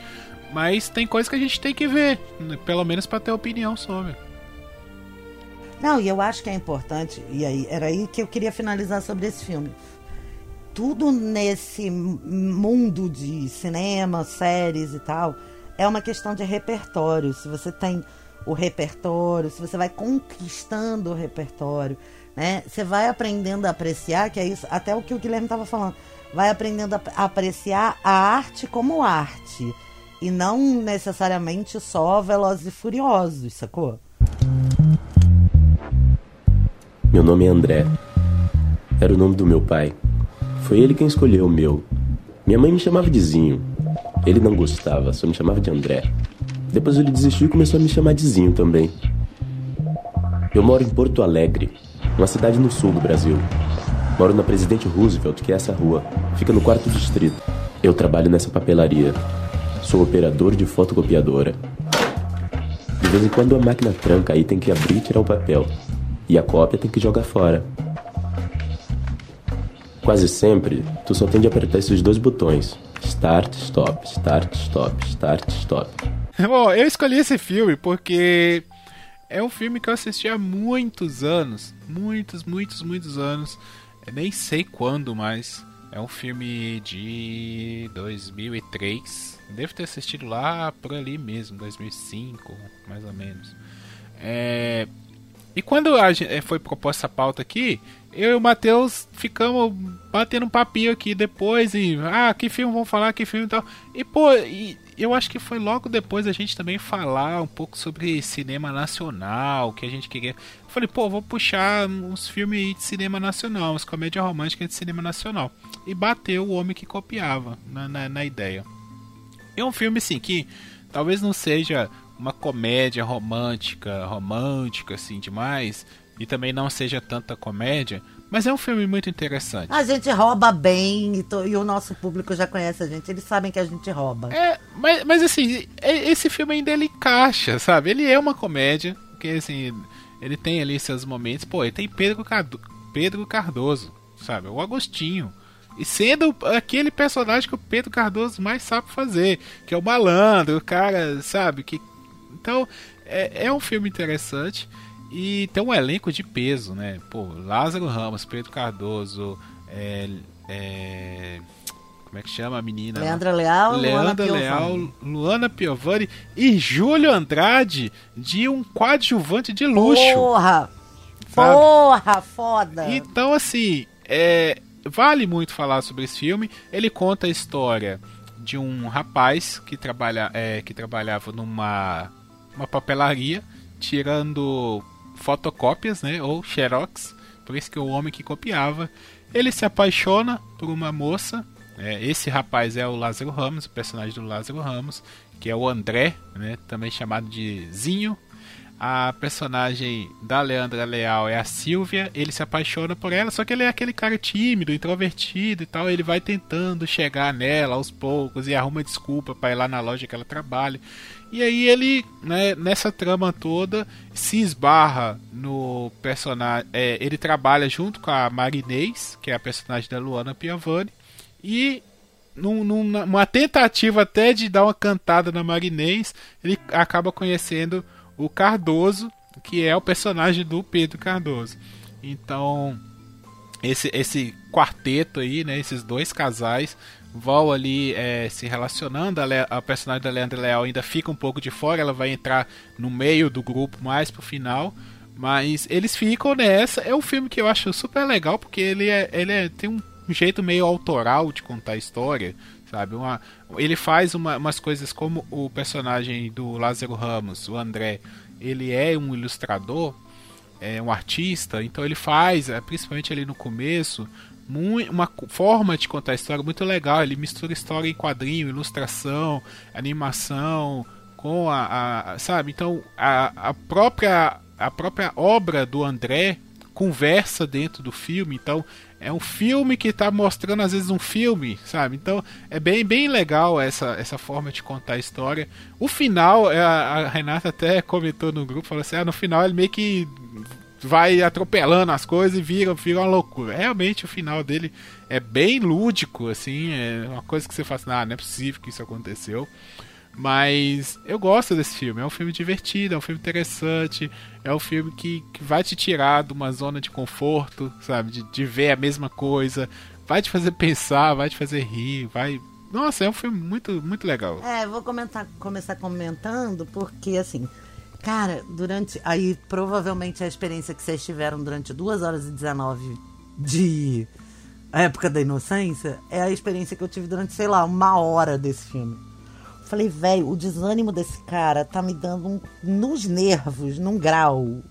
Mas tem coisa que a gente tem que ver. Pelo menos pra ter opinião sobre. Não, e eu acho que é importante, e aí era aí que eu queria finalizar sobre esse filme. Tudo nesse mundo de cinema, séries e tal, é uma questão de repertório. Se você tem o repertório, se você vai conquistando o repertório, né? Você vai aprendendo a apreciar, que é isso, até o que o Guilherme estava falando, vai aprendendo a apreciar a arte como arte. E não necessariamente só Velozes e Furiosos, sacou? Meu nome é André. Era o nome do meu pai. Foi ele quem escolheu o meu. Minha mãe me chamava de Zinho. Ele não gostava, só me chamava de André. Depois ele desistiu e começou a me chamar de Zinho também. Eu moro em Porto Alegre, uma cidade no sul do Brasil. Moro na Presidente Roosevelt, que é essa rua. Fica no quarto distrito. Eu trabalho nessa papelaria. Sou operador de fotocopiadora. De vez em quando a máquina tranca aí tem que abrir e tirar o papel. E a cópia tem que jogar fora. Quase sempre, tu só tem de apertar esses dois botões. Start, stop, start, stop, start, stop. Bom, eu escolhi esse filme porque é um filme que eu assisti há muitos anos. Muitos, muitos, muitos anos. Eu nem sei quando mais. É um filme de 2003. Devo ter assistido lá por ali mesmo, 2005, mais ou menos. É... E quando a gen- eh, foi proposta essa pauta aqui, eu e o Matheus ficamos batendo um papinho aqui depois e ah, que filme vamos falar, que filme e tal. E pô, e eu acho que foi logo depois a gente também falar um pouco sobre cinema nacional, que a gente queria. Eu falei, pô, vou puxar uns filmes de cinema nacional, umas comédias românticas de cinema nacional. E bateu o homem que copiava na, na, na ideia. É um filme, assim, que talvez não seja uma comédia romântica, romântica, assim, demais, e também não seja tanta comédia, mas é um filme muito interessante. A gente rouba bem e, to, e, o nosso público já conhece a gente, eles sabem que a gente rouba. É, mas, mas assim, é, esse filme ainda ele encaixa, sabe? Ele é uma comédia, que assim, ele tem ali seus momentos. Pô, ele tem Pedro, Cardo Pedro Cardoso, sabe? O Agostinho. E sendo aquele personagem que o Pedro Cardoso mais sabe fazer, que é o malandro, o cara, sabe? que Então, é, é um filme interessante. E tem um elenco de peso, né? Pô, Lázaro Ramos, Pedro Cardoso, é, é, como é que chama a menina? Leandra Leal, Leandra Luana Leal, Piovani. Luana Piovani e Júlio Andrade de um coadjuvante de luxo. Porra! sabe? Porra, foda! Então, assim, é, vale muito falar sobre esse filme. Ele conta a história de um rapaz que, trabalha, é, que trabalhava numa uma papelaria, tirando fotocópias, né, ou xerox, por isso que é o homem que copiava. Ele se apaixona por uma moça. é, esse rapaz é o Lázaro Ramos, o personagem do Lázaro Ramos, que é o André, né, também chamado de Zinho. A personagem da Leandra Leal é a Silvia. Ele se apaixona por ela, só que ele é aquele cara tímido, introvertido e tal. Ele vai tentando chegar nela aos poucos e arruma desculpa para ir lá na loja que ela trabalha. E aí ele, né, nessa trama toda, se esbarra no personagem. É, ele trabalha junto com a Marinês, que é a personagem da Luana Piovani, e num, numa uma tentativa até de dar uma cantada na Marinês, ele acaba conhecendo o Cardoso, que é o personagem do Pedro Cardoso. Então, esse, esse quarteto aí, né, esses dois casais vão ali é, se relacionando. A, Le a personagem da Leandra Leal ainda fica um pouco de fora, ela vai entrar no meio do grupo mais pro final. Mas eles ficam nessa. É um filme que eu acho super legal, porque ele, é, ele é, tem um jeito meio autoral de contar a história, sabe? Uma, ele faz uma, umas coisas como o personagem do Lázaro Ramos, o André, ele é um ilustrador, é um artista, então ele faz, é, principalmente ali no começo, uma forma de contar a história muito legal. Ele mistura história em quadrinho, ilustração, animação, com a, a sabe? Então a, a própria a própria obra do André conversa dentro do filme, então é um filme que está mostrando às vezes um filme, sabe? Então é bem, bem legal essa, essa forma de contar a história. O final, é, a, a Renata até comentou no grupo, falou assim: ah, no final ele meio que vai atropelando as coisas e vira, vira uma loucura. Realmente o final dele é bem lúdico, assim, é uma coisa que você fala assim, ah, não é possível que isso aconteceu. Mas eu gosto desse filme, é um filme divertido, é um filme interessante, é um filme que, que vai te tirar de uma zona de conforto, sabe? De, de ver a mesma coisa, vai te fazer pensar, vai te fazer rir, vai. Nossa, é um filme muito, muito legal. É, vou começar comentando, porque assim, cara, durante. Aí provavelmente a experiência que vocês tiveram durante 2 horas e 19 de época da inocência é a experiência que eu tive durante, sei lá, uma hora desse filme. Falei, velho, o desânimo desse cara tá me dando um, nos nervos, num grau.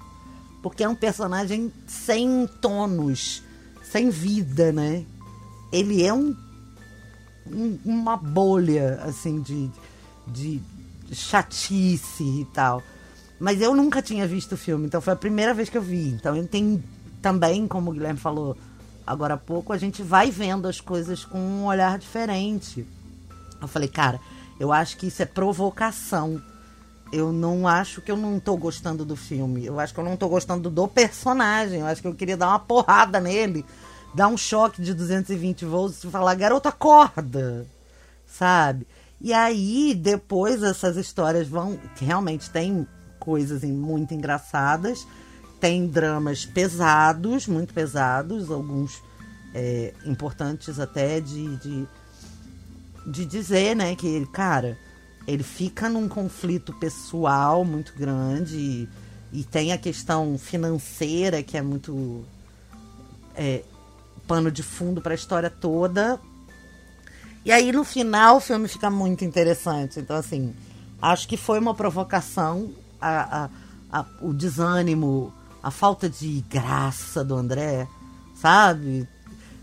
Porque é um personagem sem tônus, sem vida, né? Ele é um, um uma bolha, assim, de, de chatice e tal. Mas eu nunca tinha visto o filme, então foi a primeira vez que eu vi. Então ele tem também, como o Guilherme falou agora há pouco, a gente vai vendo as coisas com um olhar diferente. Eu falei, cara, eu acho que isso é provocação. Eu não acho que eu não tô gostando do filme. Eu acho que eu não tô gostando do personagem. Eu acho que eu queria dar uma porrada nele, dar um choque de 220 volts e falar, garota, acorda! Sabe? E aí, depois essas histórias vão. Realmente tem coisas muito engraçadas, tem dramas pesados, muito pesados, alguns é, importantes até de, de de dizer, né, que ele, cara, ele fica num conflito pessoal muito grande e, e tem a questão financeira que é muito é, pano de fundo para a história toda. E aí no final o filme fica muito interessante. Então, assim, acho que foi uma provocação a, a, a, o desânimo, a falta de graça do André, sabe?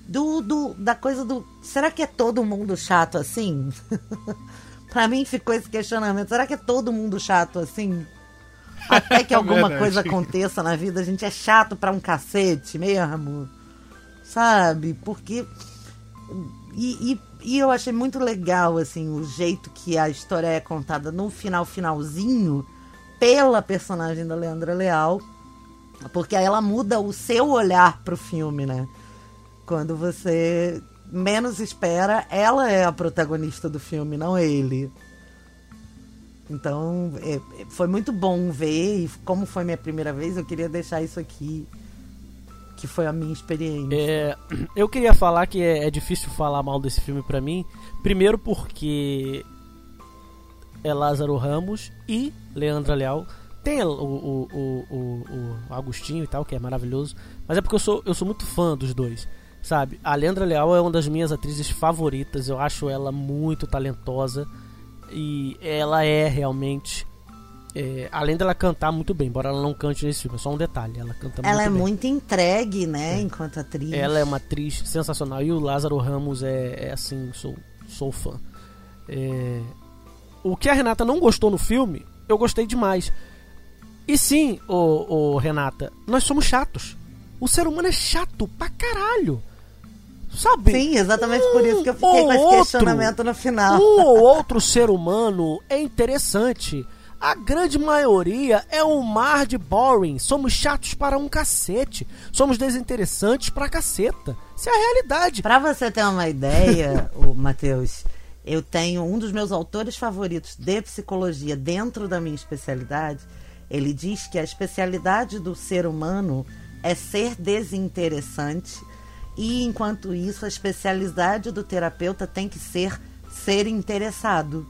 Do, do, da coisa do. Será que é todo mundo chato assim? pra mim ficou esse questionamento. Será que é todo mundo chato assim? Até que alguma Verdade. coisa aconteça na vida, a gente é chato pra um cacete mesmo. Sabe? Porque. E, e, e eu achei muito legal, assim, o jeito que a história é contada no final, finalzinho, pela personagem da Leandra Leal. Porque aí ela muda o seu olhar pro filme, né? Quando você menos espera, ela é a protagonista do filme, não ele. Então, é- é- foi muito bom ver, e como foi minha primeira vez, eu queria deixar isso aqui, que foi a minha experiência. É, eu queria falar que é, é difícil falar mal desse filme pra mim. Primeiro porque é Lázaro Ramos e Leandra Leal. Tem o, o, o, o, o Agostinho e tal, que é maravilhoso. Mas é porque eu sou, eu sou muito fã dos dois. Sabe? A Leandra Leal é uma das minhas atrizes favoritas. Eu acho ela muito talentosa. E ela é realmente. é, além dela cantar muito bem, embora ela não cante nesse filme, é só um detalhe. Ela canta Ela é muito bem. muito entregue, né, enquanto atriz. Ela é uma atriz sensacional. E o Lázaro Ramos é, é assim, sou, sou fã. É, O que a Renata não gostou no filme, eu gostei demais. E sim, ô, ô, Renata, nós somos chatos. O ser humano é chato pra caralho. Sabe? Sim, exatamente por isso que eu fiquei Um com esse ou questionamento no final. Um ou outro ser humano é interessante. A grande maioria é um mar de boring. Somos chatos para um cacete. Somos desinteressantes pra caceta. Isso é a realidade. Pra você ter uma ideia, o Matheus, eu tenho um dos meus autores favoritos de psicologia dentro da minha especialidade. Ele diz que a especialidade do ser humano é ser desinteressante e, enquanto isso, a especialidade do terapeuta tem que ser ser interessado.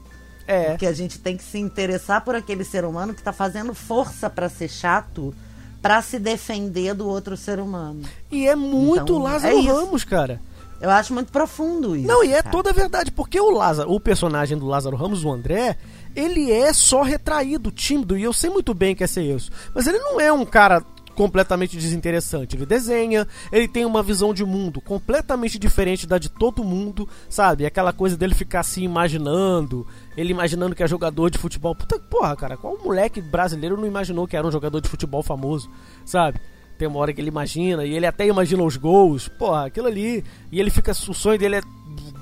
É. Porque a gente tem que se interessar por aquele ser humano que está fazendo força para ser chato, para se defender do outro ser humano. E é muito Então, Lázaro é. Ramos, cara. Eu acho muito profundo isso. Não, e é cara. toda a verdade, porque o Lázaro, o personagem do Lázaro Ramos, o André, ele é só retraído, tímido, e eu sei muito bem que é ser isso. Mas ele não é um cara completamente desinteressante. Ele desenha, ele tem uma visão de mundo completamente diferente da de todo mundo, sabe? Aquela coisa dele ficar se imaginando, ele imaginando que é jogador de futebol. Puta, porra, cara, qual moleque brasileiro não imaginou que era um jogador de futebol famoso, sabe? Tem uma hora que ele imagina, e ele até imagina os gols, porra, aquilo ali. E ele fica, o sonho dele é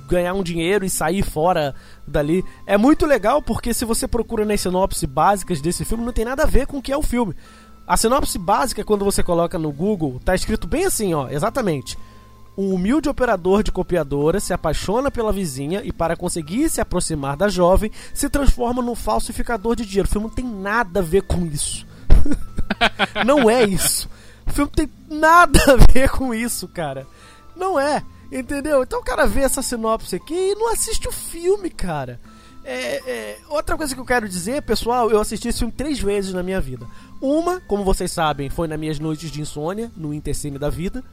ganhar um dinheiro e sair fora dali. É muito legal porque se você procura nas sinopses básicas desse filme, não tem nada a ver com o que é o filme. A sinopse básica, quando você coloca no Google, tá escrito bem assim, ó, exatamente. Um humilde operador de copiadora se apaixona pela vizinha e, para conseguir se aproximar da jovem, se transforma num falsificador de dinheiro. O filme não tem nada a ver com isso. não é isso. O filme tem nada a ver com isso, cara. Não é, entendeu? Então o cara vê essa sinopse aqui e não assiste o filme, cara. É, é, outra coisa que eu quero dizer, pessoal, eu assisti esse filme três vezes na minha vida. Uma, como vocês sabem, foi nas minhas noites de insônia, no Intercine da Vida.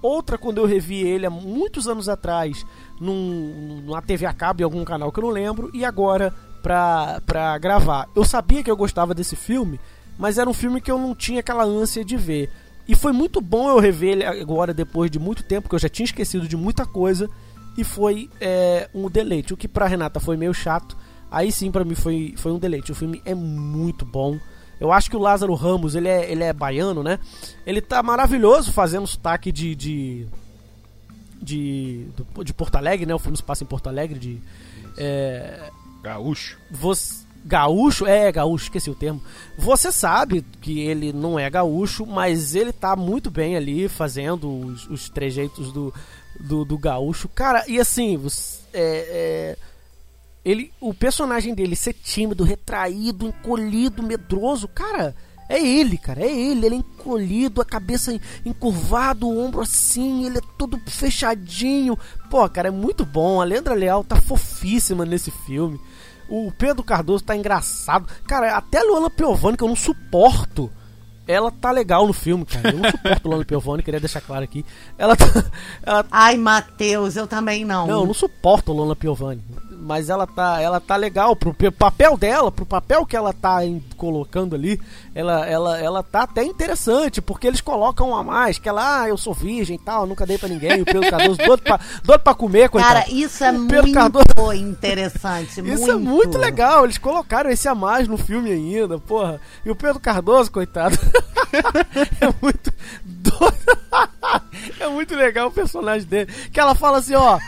Outra, quando eu revi ele há muitos anos atrás, num, numa TV a cabo, em algum canal que eu não lembro, e agora pra, pra gravar. Eu sabia que eu gostava desse filme, mas era um filme que eu não tinha aquela ânsia de ver. E foi muito bom eu rever ele agora, depois de muito tempo, que eu já tinha esquecido de muita coisa, e foi é, um deleite. O que pra Renata foi meio chato, aí sim pra mim foi, foi um deleite. O filme é muito bom. Eu acho que o Lázaro Ramos, ele é, ele é baiano, né? Ele tá maravilhoso fazendo sotaque de. de. de, do- de Porto Alegre, né? O filme se passa em Porto Alegre, de. É, Gaúcho. você, gaúcho, é gaúcho, esqueci o termo. Você sabe que ele não é gaúcho, mas ele tá muito bem ali fazendo os, os trejeitos do, do, do gaúcho. Cara, e assim, você- é, é, ele, o personagem dele ser tímido, retraído, encolhido, medroso, cara, é ele, cara, é ele. Ele é encolhido, a cabeça en- encurvada, o ombro assim, ele é todo fechadinho. Pô, cara, é muito bom. A Leandra Leal tá fofíssima nesse filme. O Pedro Cardoso tá engraçado. Cara, até a Luana Piovani, que eu não suporto. Ela tá legal no filme, cara. Eu não suporto Lola Piovani, queria deixar claro aqui. Ela tá, ela Ai, Matheus, eu também não. Não, eu não suporto Lola Piovani. Mas ela tá, ela tá legal pro pe- papel dela, pro papel que ela tá em- colocando ali. Ela, ela, ela tá até interessante, porque eles colocam a mais, que ela, ah, eu sou virgem e tal, nunca dei pra ninguém. O Pedro Cardoso doido pra, doido pra comer, coitado. Cara, isso é muito Cardoso- interessante. Isso é muito legal, eles colocaram esse a mais no filme ainda, porra. E o Pedro Cardoso, coitado. é muito doido. é muito legal o personagem dele. Que ela fala assim, ó.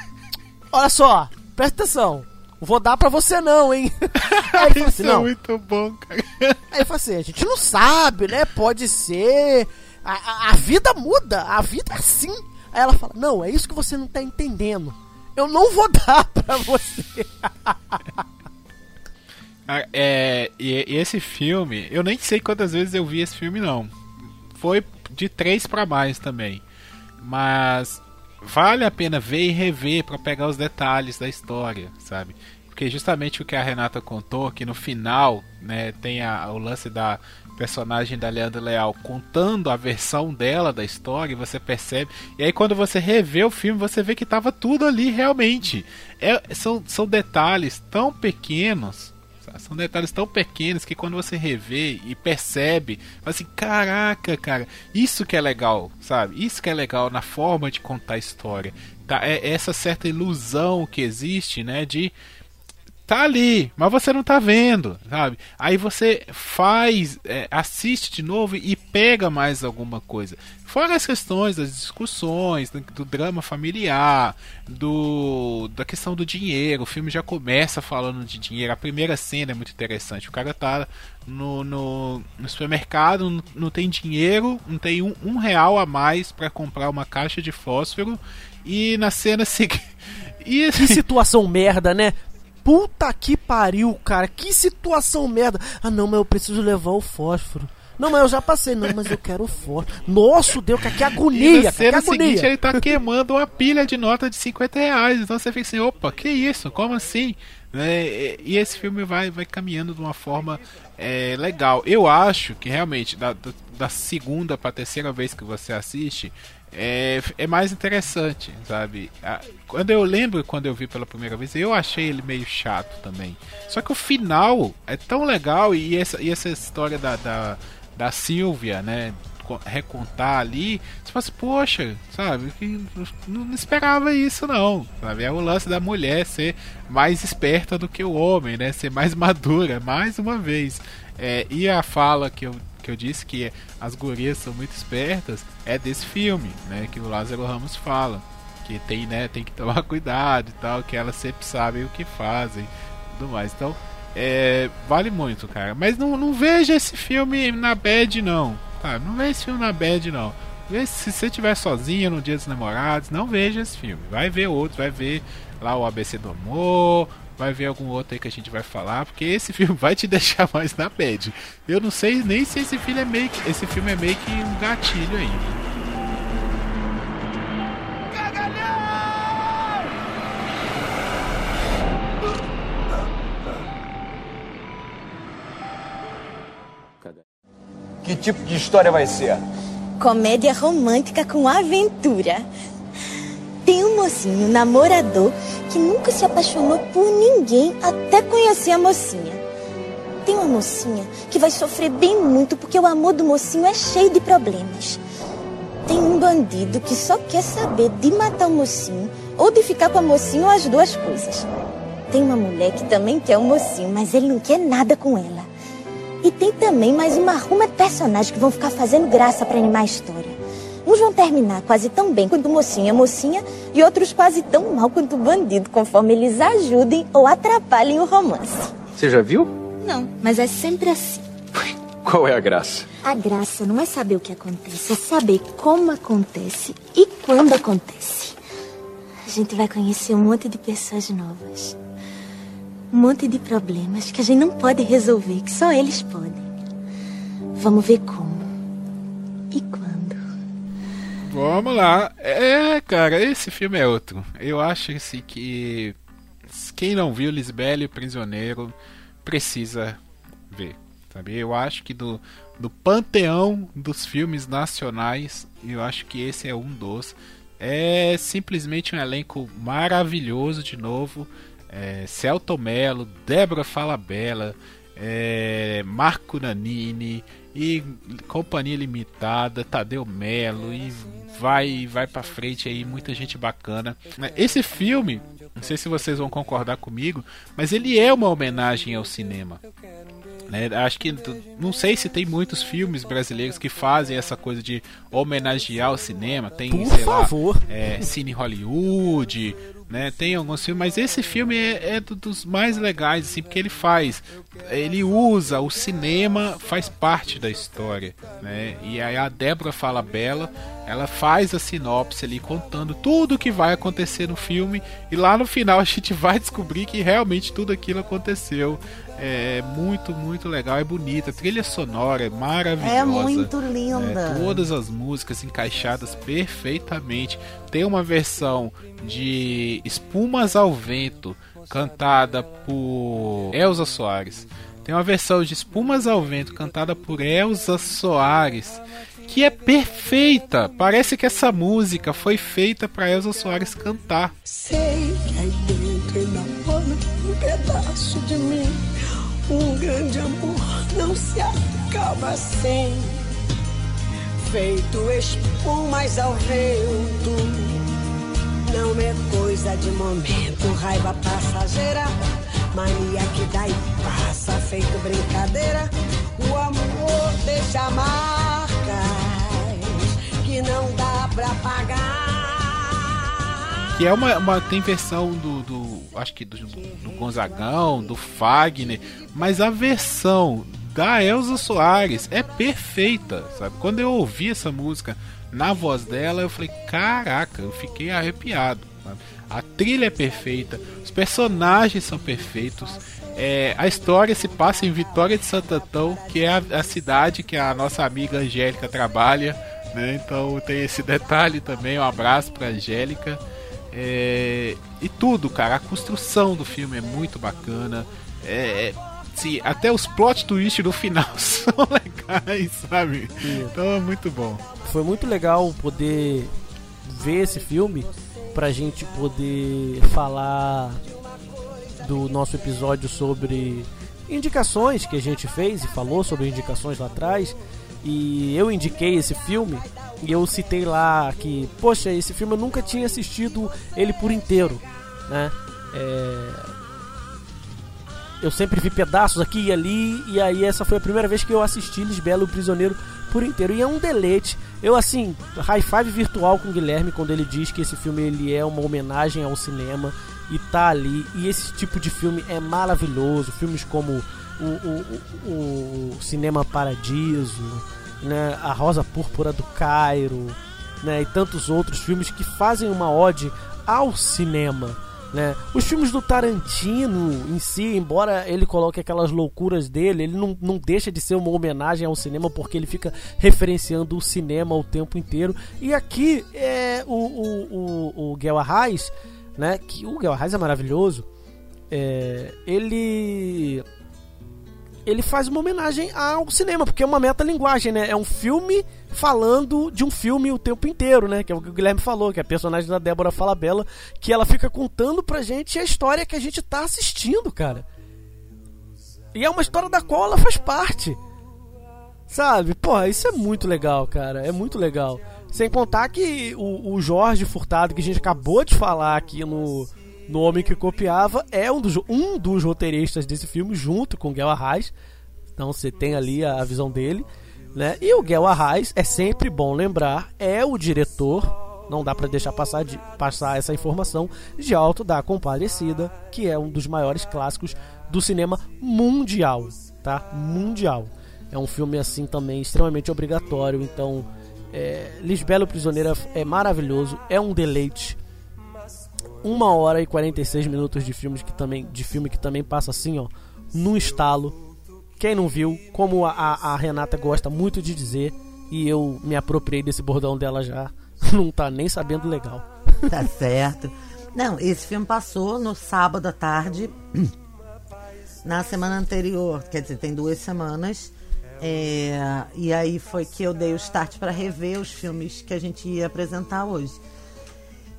Olha só, presta atenção. Vou dar pra você não, hein? Aí ele assim, é não. muito bom, cara. Aí ele fala assim, a gente não sabe, né? Pode ser. A, a- a vida muda, a vida é assim. Aí ela fala, não, é isso que você não tá entendendo. Eu não vou dar pra você. Ah, É, e, e esse filme, eu nem sei quantas vezes eu vi esse filme, não. Foi de três pra mais também. Mas vale a pena ver e rever pra pegar os detalhes da história, sabe? Porque justamente o que a Renata contou, que no final, né, tem a- o lance da personagem da Leandra Leal contando a versão dela da história, e você percebe. E aí quando você revê o filme, você vê que tava tudo ali realmente. É- são, são detalhes tão pequenos são detalhes tão pequenos que quando você revê e percebe, assim, caraca, cara, isso que é legal, sabe? Isso que é legal na forma de contar a história. Tá? É essa certa ilusão que existe, né? De tá ali, mas você não tá vendo, sabe? Aí você faz, é, assiste de novo e pega mais alguma coisa. Fora as questões das discussões, do, drama familiar, do da questão do dinheiro. O filme já começa falando de dinheiro. A primeira cena é muito interessante. O cara tá no, no, no supermercado, não, não tem dinheiro, não tem um, um real a mais para comprar uma caixa de fósforo. E na cena seguinte. E Que situação merda, né? Puta que pariu, cara. Que situação merda. Ah, não, mas eu preciso levar o fósforo. Não, mas eu já passei. Não, mas eu quero o fósforo. Nossa, Deus, que E agonia, na cara, que agonia. seguinte ele tá queimando uma pilha de nota de 50 reais. Então você fica assim, opa, que isso? Como assim? Né, E e esse filme vai, vai caminhando de uma forma é, legal. Eu acho que realmente, da, da- da segunda pra terceira vez que você assiste, é, é mais interessante, sabe? Quando eu lembro quando eu vi pela primeira vez, eu achei ele meio chato também. Só que o final é tão legal e essa, e essa história da, da, da Silvia, né? co- Recontar ali, você fala assim, poxa, sabe? não esperava isso, não. Sabe? É o lance da mulher ser mais esperta do que o homem, né? Ser mais madura, mais uma vez. É, e a fala que eu, que eu disse que as gurias são muito espertas é desse filme, né? Que o Lázaro Ramos fala. Que tem, né, tem que tomar cuidado e tal, que elas sempre sabem o que fazem tudo mais. Então, é, vale muito, cara. Mas não, não veja esse filme na bad, não. Tá, não veja esse filme na bad, não. Se você estiver sozinha no Dia dos Namorados, não veja esse filme. Vai ver outro, vai ver lá o ABC do Amor, vai ver algum outro aí que a gente vai falar, porque esse filme vai te deixar mais na bad. Eu não sei nem se esse filme é meio que, esse filme é meio que um gatilho ainda. Que tipo de história vai ser? Comédia romântica com aventura. Tem um mocinho namorador que nunca se apaixonou por ninguém até conhecer a mocinha. Tem uma mocinha que vai sofrer bem muito porque o amor do mocinho é cheio de problemas. Tem um bandido que só quer saber de matar o mocinho ou de ficar com a mocinha ou as duas coisas. Tem uma mulher que também quer o mocinho, mas ele não quer nada com ela. E tem também mais uma ruma de personagens que vão ficar fazendo graça para animar a história. Uns vão terminar quase tão bem quanto o mocinho e a mocinha, e outros quase tão mal quanto o bandido, conforme eles ajudem ou atrapalhem o romance. Você já viu? Não, mas é sempre assim. Qual é a graça? A graça não é saber o que acontece, é saber como acontece e quando acontece. A gente vai conhecer um monte de pessoas novas. Um monte de problemas que a gente não pode resolver, que só eles podem. Vamos ver como. E quando. Vamos lá. É, cara, esse filme é outro. Eu acho assim que quem não viu Lisbela e o Prisioneiro precisa ver. sabe? Eu acho que do, do panteão dos filmes nacionais, eu acho que esse é um dos. É simplesmente um elenco maravilhoso de novo. É, Celto Mello, Débora Falabella, é, Marco Nanini e Companhia Limitada, Tadeu Melo e vai vai para frente aí, muita gente bacana. Esse filme, não sei se vocês vão concordar comigo, mas ele é uma homenagem ao cinema. Né? Acho que não sei se tem muitos filmes brasileiros que fazem essa coisa de homenagear o cinema. Tem, Por sei favor. lá, é, Cine Hollywood, né? Tem alguns filmes, mas esse filme é, é dos mais legais, assim, porque ele faz, ele usa o cinema, faz parte da história, né? E aí a Débora fala bela, ela faz a sinopse ali contando tudo o que vai acontecer no filme e lá no final a gente vai descobrir que realmente tudo aquilo aconteceu. É muito, muito legal, é bonita, a trilha sonora é maravilhosa. É muito linda. né? todas as músicas encaixadas perfeitamente. Tem uma versão de Espumas ao Vento, cantada por Elza Soares. Tem uma versão de Espumas ao Vento, cantada por Elza Soares, que é perfeita. Parece que essa música foi feita para Elza Soares cantar. Sei que Um grande amor não se acaba assim. Feito espumas ao vento. Não é coisa de momento, raiva passageira. Mania que dá e passa, feito brincadeira. O amor deixa marcas que não dá pra pagar. Que é uma, uma tem versão do, do acho que do, do Gonzagão, do Fagner, mas a versão da Elza Soares é perfeita, sabe? Quando eu ouvi essa música na voz dela, eu falei, caraca, eu fiquei arrepiado. Sabe? A trilha é perfeita, os personagens são perfeitos. É, a história se passa em Vitória de Santo Antão, que é a, a cidade que a nossa amiga Angélica trabalha. Né? Então tem esse detalhe também. Um abraço para Angélica. É, e tudo, cara. A construção do filme é muito bacana. É, sim, até os plot twists no final são legais, sabe? Então é muito bom. Foi muito legal poder ver esse filme pra gente poder falar do nosso episódio sobre indicações que a gente fez e falou sobre indicações lá atrás. E eu indiquei esse filme e eu citei lá que, poxa, esse filme eu nunca tinha assistido ele por inteiro, né? É... Eu sempre vi pedaços aqui e ali, e aí essa foi a primeira vez que eu assisti Lisbelo Prisioneiro por inteiro. E é um deleite. Eu, assim, high five virtual com o Guilherme quando ele diz que esse filme ele é uma homenagem ao cinema e tá ali. E esse tipo de filme é maravilhoso. Filmes como o, o, o, Cinema Paradiso, né, A Rosa Púrpura do Cairo, né, e tantos outros filmes que fazem uma ode ao cinema. Né? Os filmes do Tarantino em si, embora ele coloque aquelas loucuras dele, ele não, não deixa de ser uma homenagem ao cinema porque ele fica referenciando o cinema o tempo inteiro. E aqui é o, o, o, o Guel Arraes, né? Que o Guel Arraes é maravilhoso. É, ele ele faz uma homenagem ao cinema, porque é uma metalinguagem, né? É um filme falando de um filme o tempo inteiro, né? Que é o que o Guilherme falou, que é a personagem da Débora Falabella, que ela fica contando pra gente a história que a gente tá assistindo, cara. E é uma história da qual ela faz parte. Sabe? Porra, isso é muito legal, cara. É muito legal. Sem contar que o, o Jorge Furtado, que a gente acabou de falar aqui no, no Homem que Copiava, é um dos, um dos roteiristas desse filme, junto com Guel Arraes. Então você tem ali a, a visão dele. Né? E o Guel Arraes, é sempre bom lembrar, é o diretor, não dá para deixar passar, de, passar essa informação, de Alto da Compadecida, que é um dos maiores clássicos do cinema mundial, tá? Mundial. É um filme assim também extremamente obrigatório, então é, Lisbelo Prisioneira é maravilhoso, é um deleite. Uma hora e 46 minutos de filme que também, de filme que também passa assim, ó, num estalo. Quem não viu, como a, a Renata gosta muito de dizer, e eu me apropriei desse bordão dela já, não tá nem sabendo legal. Tá certo. Não, esse filme passou no sábado à tarde na semana anterior, quer dizer, tem duas semanas. É, e aí foi que eu dei o start para rever os filmes que a gente ia apresentar hoje.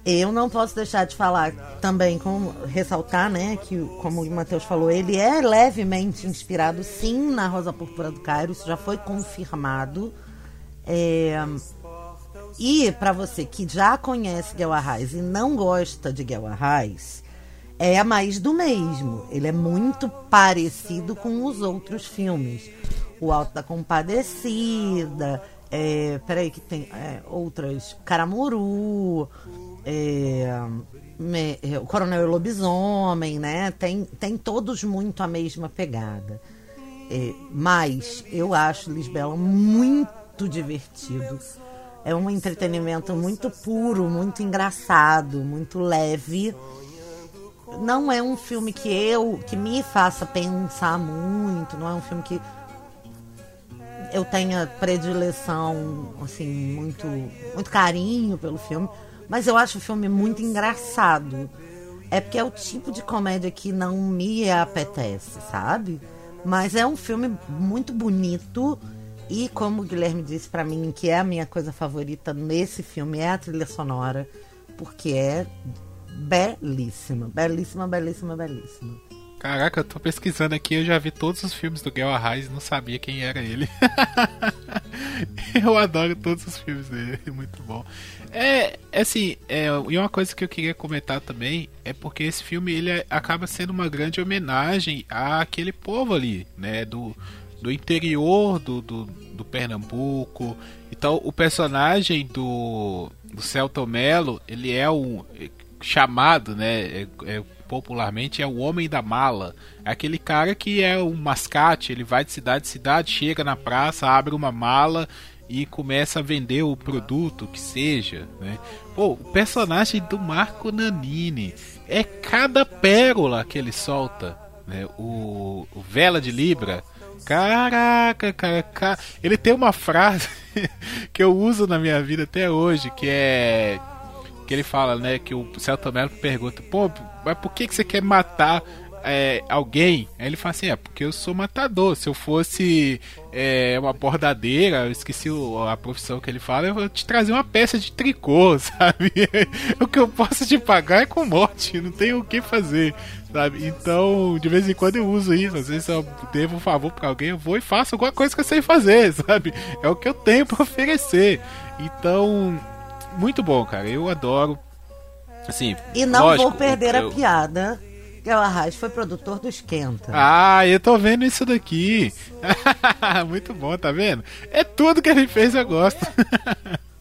Eu não posso deixar de falar também, como ressaltar, né, que como o Matheus falou, ele é levemente inspirado, sim, na Rosa Púrpura do Cairo, isso já foi confirmado. É, e para você que já conhece Guel Arraes e não gosta de Guel Arraes, é mais do mesmo. Ele é muito parecido com os outros filmes. O Alto da Compadecida, é, peraí que tem é, outras, Caramuru, é, me, é, o Coronel Lobisomem, né? Tem, tem todos muito a mesma pegada. É, mas eu acho Lisbela muito divertido. É um entretenimento muito puro, muito engraçado, muito leve. Não é um filme que eu que me faça pensar muito, não é um filme que eu tenha predileção, assim, muito, muito carinho pelo filme, mas eu acho o filme muito engraçado. É porque é o tipo de comédia que não me apetece, sabe? Mas é um filme muito bonito e como o Guilherme disse para mim, que é a minha coisa favorita nesse filme é a trilha sonora, porque é belíssima, belíssima, belíssima, belíssima. Caraca, eu tô pesquisando aqui, eu já vi todos os filmes do Gel Arraes e não sabia quem era ele. eu adoro todos os filmes dele, muito bom. É, assim, é, e uma coisa que eu queria comentar também é porque esse filme ele acaba sendo uma grande homenagem àquele povo ali, né, do, do interior do, do, do Pernambuco. Então, o personagem do, do Celto Melo, ele é um chamado, né, é, é popularmente é o homem da mala. É aquele cara que é um mascate, ele vai de cidade em cidade, chega na praça, abre uma mala e começa a vender o produto que seja, né? Pô, o personagem do Marco Nanini é cada pérola que ele solta, né? O, o Vela de Libra, caraca, cara, cara, ele tem uma frase que eu uso na minha vida até hoje, que é que ele fala, né, que o Celto Melo pergunta, pô, mas por que, que você quer matar é, alguém? Aí ele fala assim, é porque eu sou matador. Se eu fosse é, uma bordadeira, eu esqueci a profissão que ele fala, eu vou te trazer uma peça de tricô, sabe? o que eu posso te pagar é com morte, não tenho o que fazer, sabe? Então, de vez em quando eu uso isso. Às vezes eu devo um favor para alguém, eu vou e faço alguma coisa que eu sei fazer, sabe? É o que eu tenho para oferecer. Então, muito bom, cara. Eu adoro. Assim, e não lógico, vou perder eu... a piada. Gal Arraes foi produtor do Esquenta. Ah, eu tô vendo isso daqui. Muito bom, tá vendo? É tudo que ele fez, eu gosto.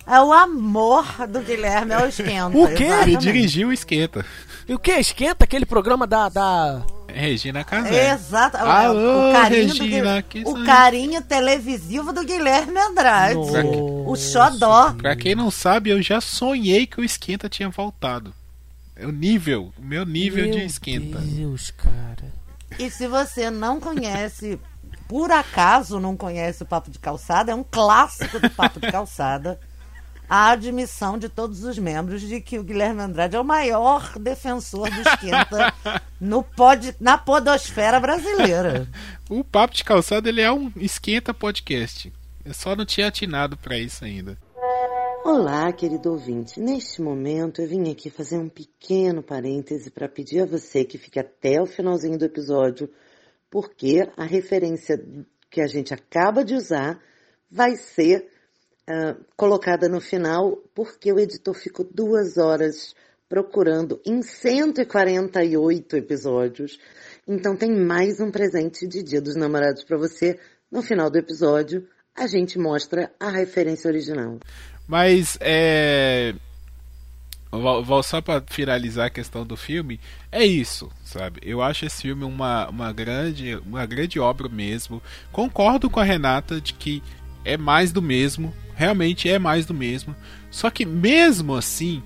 é o amor do Guilherme ao Esquenta. O quê? Ele dirigiu o Esquenta. E o que? Esquenta? Aquele programa da. da... Regina Casé. Exato. Alô, o carinho, Regina, do, o carinho televisivo do Guilherme Andrade. O xodó. Pra quem não sabe, eu já sonhei que o Esquenta tinha voltado. É o nível, o meu nível Meu de esquenta. Deus, cara. E se você não conhece, por acaso não conhece o Papo de Calçada, é um clássico do Papo de Calçada. A admissão de todos os membros de que o Guilherme Andrade é o maior defensor do esquenta no pod, na podosfera brasileira. o Papo de Calçada ele é um esquenta podcast. Eu só não tinha atinado para isso ainda. Olá, querido ouvinte. Neste momento eu vim aqui fazer um pequeno parêntese para pedir a você que fique até o finalzinho do episódio, porque a referência que a gente acaba de usar vai ser uh, colocada no final, porque o editor ficou duas horas procurando em 148 episódios. Então tem mais um presente de Dia dos Namorados para você. No final do episódio, a gente mostra a referência original. Mas é. Vou só para finalizar a questão do filme, é isso, sabe? Eu acho esse filme uma, uma, grande, uma grande obra mesmo. Concordo com a Renata de que é mais do mesmo, realmente é mais do mesmo. Só que mesmo assim,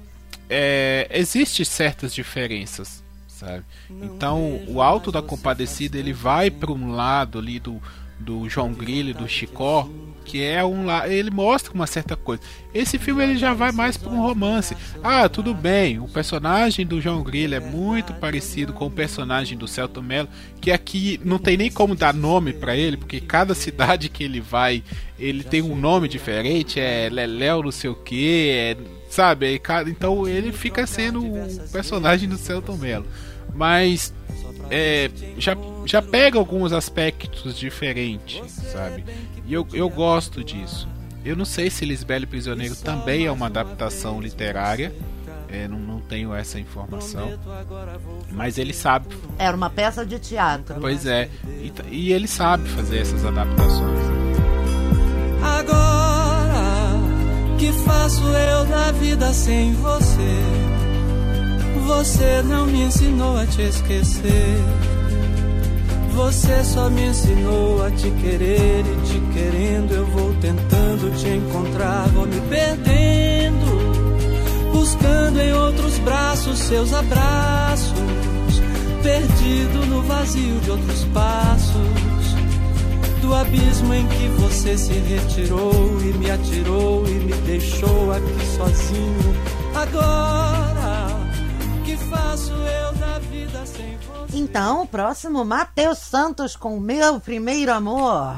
é, existe certas diferenças, sabe? Então, o Alto da Compadecida ele vai para um lado ali do, do João Grilo e do Chicó, que é um lá, ele mostra uma certa coisa. Esse filme ele já vai mais para um romance. Ah, tudo bem, o personagem do João Grilo é muito parecido com o personagem do Celto Mello, que aqui não tem nem como dar nome para ele, porque cada cidade que ele vai, ele tem um nome diferente, é Leléu não sei o que, é, sabe? Então ele fica sendo o personagem do Celto Mello. Mas é, já, já pega alguns aspectos diferentes, sabe? E eu, eu gosto disso. Eu não sei se Lisbelo Prisioneiro também é uma adaptação literária. É, não, não tenho essa informação. Mas ele sabe. Era uma peça de teatro. Pois é. E, e ele sabe fazer essas adaptações. Agora que faço eu da vida sem você? Você não me ensinou a te esquecer. Você só me ensinou a te querer e te querendo eu vou tentando te encontrar, vou me perdendo, buscando em outros braços seus abraços, perdido no vazio de outros passos, do abismo em que você se retirou e me atirou e me deixou aqui sozinho. Agora que faço eu da vida sem você? Então, o próximo, Matheus Santos com Meu Primeiro Amor.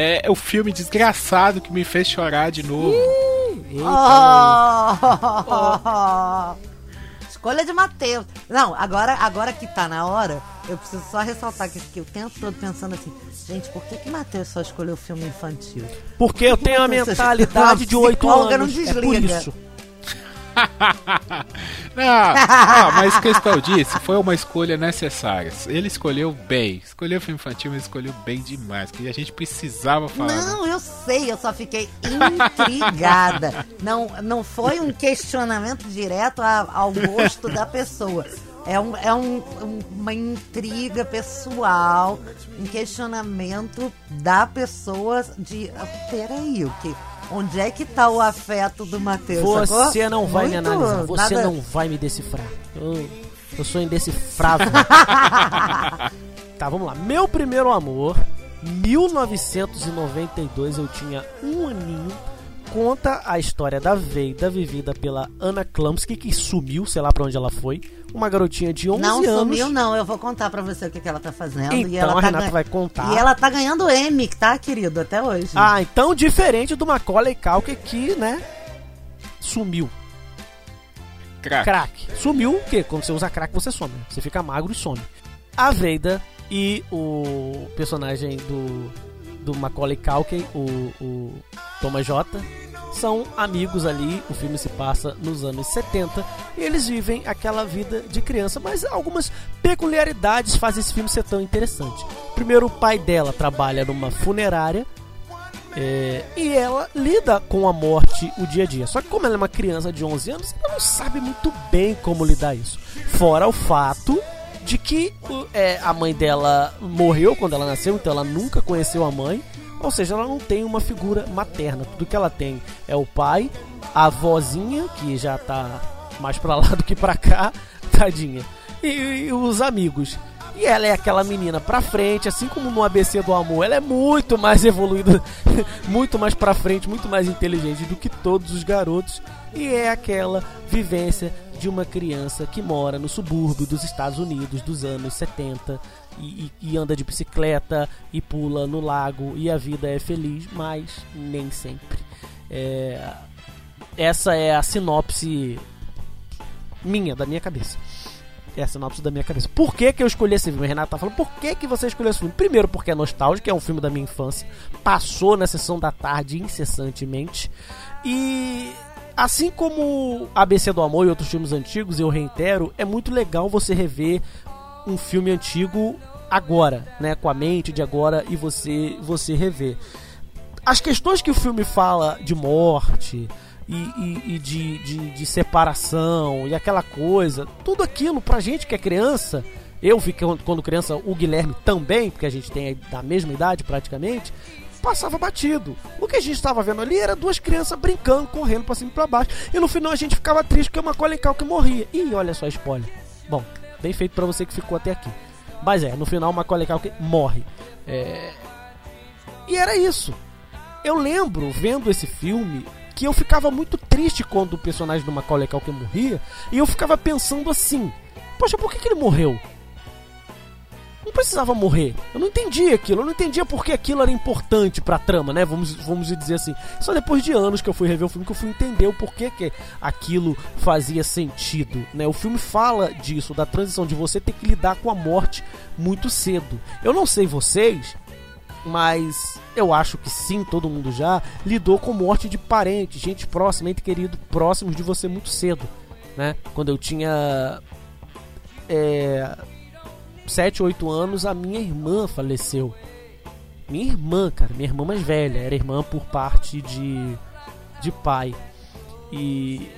É, é o filme desgraçado que me fez chorar de novo. Oh, oh, oh, Escolha de Matheus. Não, agora, agora que tá na hora, eu preciso só ressaltar que eu fiquei o tempo todo pensando assim, gente, por que que Matheus só escolheu filme infantil? Porque eu tenho a mentalidade de 8 anos. Não desliga. É por isso. não, mas questão disso, foi uma escolha necessária. Ele escolheu bem. Escolheu filme infantil, mas escolheu bem demais. Que a gente precisava falar. Não, né? eu sei, eu só fiquei intrigada. não, não foi um questionamento direto ao gosto da pessoa. É, um, é um, uma intriga pessoal, um questionamento da pessoa de. Peraí, o que? Onde é que tá o afeto do Matheus? Você sacou? não vai Muito, me analisar, você nada... não vai me decifrar. Eu, eu sou indecifrável. tá, vamos lá. Meu primeiro amor, 1992, eu tinha um aninho conta a história da Veida, vivida pela Anna Klamski, que sumiu, sei lá pra onde ela foi. Uma garotinha de 11 não anos. Não sumiu, não. Eu vou contar pra você o que, que ela tá fazendo. Então, e ela a tá Renata vai contar. E ela tá ganhando M, tá, querido? Até hoje. Ah, então diferente do Macaulay Culkin que, né, sumiu. Crack. Crack. Sumiu o quê? Quando você usa crack, você some. Você fica magro e some. A Veida e o personagem do, do Macaulay Culkin, o, o Thomas J, são amigos ali. O filme se passa nos anos 70 e eles vivem aquela vida de criança, mas algumas peculiaridades fazem esse filme ser tão interessante. Primeiro, o pai dela trabalha numa funerária é, e ela lida com a morte o dia a dia. Só que, como ela é uma criança de 11 anos, ela não sabe muito bem como lidar isso. Fora o fato de que é, a mãe dela morreu quando ela nasceu, então ela nunca conheceu a mãe. Ou seja, ela não tem uma figura materna. Tudo que ela tem é o pai, a avózinha, que já tá mais pra lá do que pra cá, tadinha, e, e os amigos. E ela é aquela menina pra frente, assim como no ABC do Amor, ela é muito mais evoluída, muito mais pra frente, muito mais inteligente do que todos os garotos. E é aquela vivência de uma criança que mora no subúrbio dos Estados Unidos dos anos 70 e, e, anda de bicicleta e pula no lago e a vida é feliz, mas nem sempre. É, essa é a sinopse minha, da minha cabeça. É a sinopse da minha cabeça. Por que, que eu escolhi esse filme? Renato tá falando, por que, que você escolheu esse filme? Primeiro, porque é nostálgico, é um filme da minha infância. Passou na sessão da tarde incessantemente. E assim como ABC do Amor e outros filmes antigos, eu reitero, é muito legal você rever um filme antigo agora, né, com a mente de agora e você você rever. As questões que o filme fala de morte e, e, e de, de, de, separação e aquela coisa, tudo aquilo pra gente que é criança, eu fiquei quando criança, o Guilherme também, porque a gente tem da mesma idade praticamente, passava batido. O que a gente estava vendo ali era duas crianças brincando, correndo pra cima e pra baixo. E no final a gente ficava triste porque uma Macaulay que morria. Ih, olha só, spoiler. Bom, bem feito para você que ficou até aqui. Mas é, no final Macaulay que morre. É... E era isso. Eu lembro, vendo esse filme, que eu ficava muito triste quando o personagem do Macaulay Culkin morria. E eu ficava pensando assim... Poxa, por que, que ele morreu? Não precisava morrer. Eu não entendia aquilo, eu não entendia por que aquilo era importante pra trama, né? Vamos, vamos dizer assim. Só depois de anos que eu fui rever o filme que eu fui entender o porquê que aquilo fazia sentido, né? O filme fala disso, da transição de você ter que lidar com a morte muito cedo. Eu não sei vocês, mas eu acho que sim, todo mundo já lidou com morte de parente, gente próxima, ente querido, próximos de você muito cedo, né? Quando eu tinha é, 7, 8 anos, a minha irmã faleceu. Minha irmã, cara, minha irmã mais velha, era irmã por parte de, de pai. E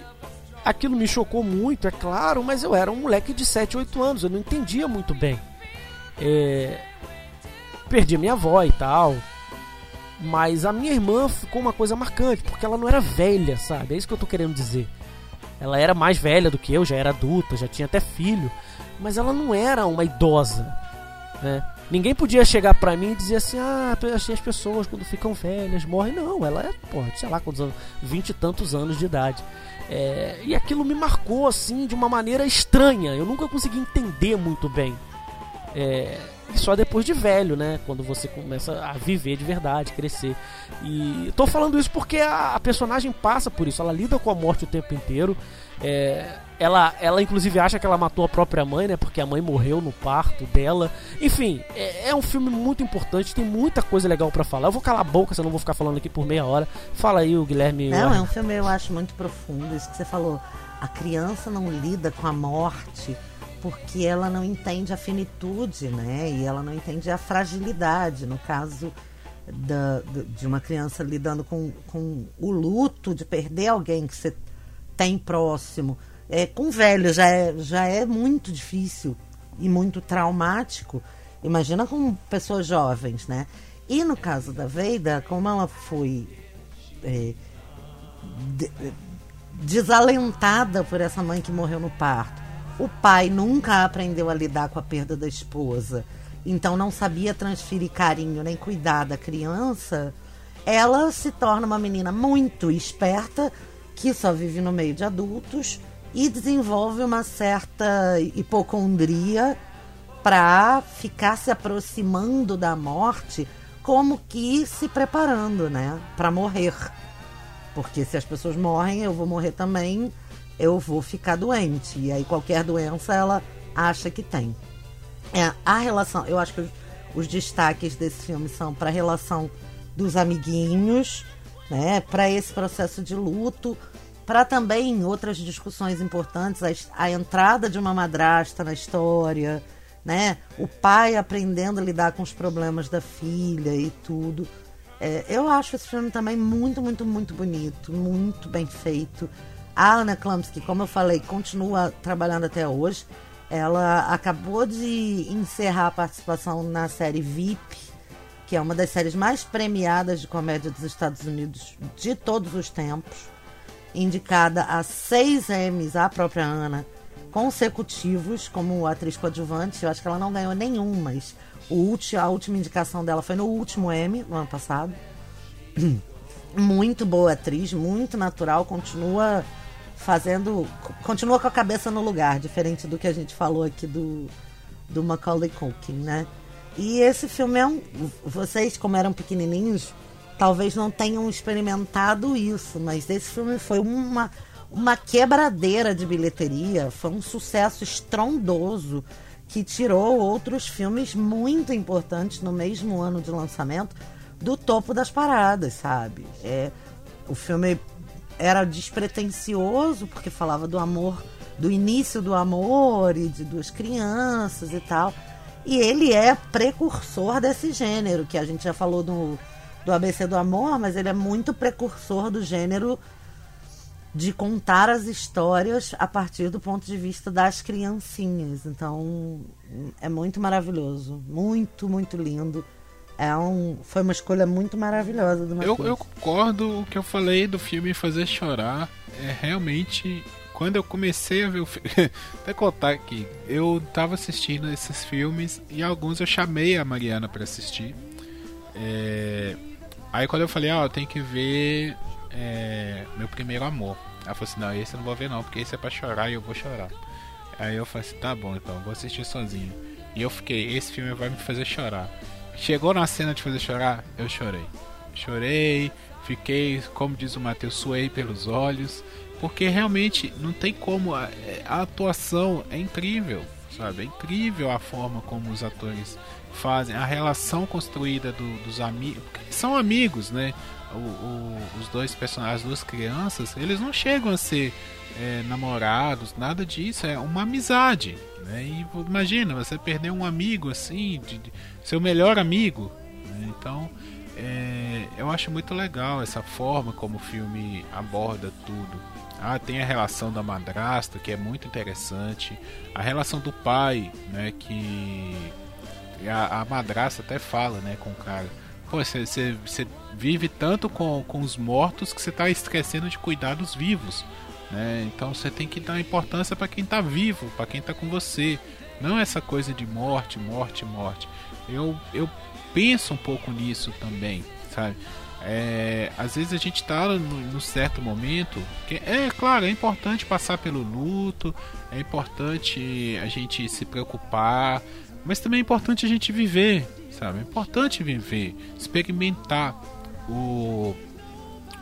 aquilo me chocou muito, é claro, mas eu era um moleque de 7, 8 anos, eu não entendia muito bem. É... Perdi minha avó e tal. Mas a minha irmã ficou uma coisa marcante, porque ela não era velha, sabe? É isso que eu tô querendo dizer. Ela era mais velha do que eu, já era adulta, já tinha até filho mas ela não era uma idosa, né? Ninguém podia chegar pra mim e dizer assim, ah, achei as pessoas quando ficam velhas morrem. Não, ela é, porra, sei lá quantos anos, vinte e tantos anos de idade. É, e aquilo me marcou, assim, de uma maneira estranha. Eu nunca consegui entender muito bem. É, só depois de velho, né? Quando você começa a viver de verdade, crescer. E tô falando isso porque a, a personagem passa por isso. Ela lida com a morte o tempo inteiro. É, ela, ela inclusive acha que ela matou a própria mãe, né? Porque a mãe morreu no parto dela. Enfim, é, é um filme muito importante, tem muita coisa legal para falar. Eu vou calar a boca, senão eu não vou ficar falando aqui por meia hora. Fala aí, o Guilherme. Não, é um filme eu acho muito profundo. Isso que você falou. A criança não lida com a morte porque ela não entende a finitude, né? E ela não entende a fragilidade. No caso da, de uma criança lidando com, com o luto de perder alguém que você tem próximo é, com velho já é, já é muito difícil e muito traumático. Imagina com pessoas jovens, né? E no caso da Veida, como ela foi é, de, desalentada por essa mãe que morreu no parto, o pai nunca aprendeu a lidar com a perda da esposa, então não sabia transferir carinho nem cuidar da criança, ela se torna uma menina muito esperta que só vive no meio de adultos e desenvolve uma certa hipocondria para ficar se aproximando da morte como que se preparando, né, para morrer. Porque se as pessoas morrem, eu vou morrer também, eu vou ficar doente. E aí qualquer doença ela acha que tem. É, a relação, eu acho que os, os destaques desse filme são para a relação dos amiguinhos, né, para esse processo de luto, para também outras discussões importantes, a, a, entrada de uma madrasta na história, né? O pai aprendendo a lidar com os problemas da filha e tudo. É, eu acho esse filme também muito, muito, muito bonito, muito bem feito. A Anna Klumsky, como eu falei, continua trabalhando até hoje. Ela acabou de encerrar a participação na série VIP, que é uma das séries mais premiadas de comédia dos Estados Unidos de todos os tempos indicada a seis M's, a própria Ana, consecutivos como atriz coadjuvante. Eu acho que ela não ganhou nenhum, mas o último, a última indicação dela foi no último M, no ano passado. Muito boa atriz, muito natural, continua fazendo. Continua com a cabeça no lugar, diferente do que a gente falou aqui do, do Macaulay Culkin, né? E esse filme é um. Vocês, como eram pequenininhos, talvez não tenham experimentado isso, mas esse filme foi uma, uma quebradeira de bilheteria, foi um sucesso estrondoso que tirou outros filmes muito importantes no mesmo ano de lançamento do topo das paradas, sabe? É, o filme era despretensioso porque falava do amor, do início do amor e de duas crianças e tal. E ele é precursor desse gênero que a gente já falou no do ABC do Amor, mas ele é muito precursor do gênero de contar as histórias a partir do ponto de vista das criancinhas. Então, é muito maravilhoso, muito, muito lindo. é um, foi uma escolha muito maravilhosa do Eu, Matheus. eu concordo o que eu falei do filme fazer chorar. É realmente. Quando eu comecei a ver o filme. Até contar aqui. Eu tava assistindo esses filmes e alguns eu chamei a Mariana pra assistir. É, Aí quando eu falei, ó, eu tenho que ver é, Meu Primeiro Amor. Ela falou assim, não, esse eu não vou ver não, porque esse é pra chorar e eu vou chorar. Aí eu falei assim, tá bom então, vou assistir sozinho. E eu fiquei, esse filme vai me fazer chorar. Chegou na cena de fazer chorar, eu chorei. Chorei, fiquei, como diz o Matheus, suei pelos olhos. Porque realmente não tem como. A, a atuação é incrível, sabe? É incrível a forma como os atores fazem, a relação construída do, dos amigos. São amigos, né? O, o, os dois personagens, as duas crianças, eles não chegam a ser é, namorados, nada disso, é uma amizade. Né? E imagina, você perder um amigo assim, de, de seu melhor amigo. Né? Então, é, eu acho muito legal essa forma como o filme aborda tudo. Ah, tem a relação da madrasta, que é muito interessante. A relação do pai, né, que a, a madrasta até fala, né, com o cara. Pô, você vive tanto com, com os mortos que você está esquecendo de cuidar dos vivos. Né? Então você tem que dar importância para quem está vivo, para quem está com você. Não essa coisa de morte, morte, morte. Eu, eu penso um pouco nisso também, sabe? É, às vezes a gente está no, no, certo momento que é claro é importante passar pelo luto é importante a gente se preocupar mas também é importante a gente viver sabe? É importante viver experimentar o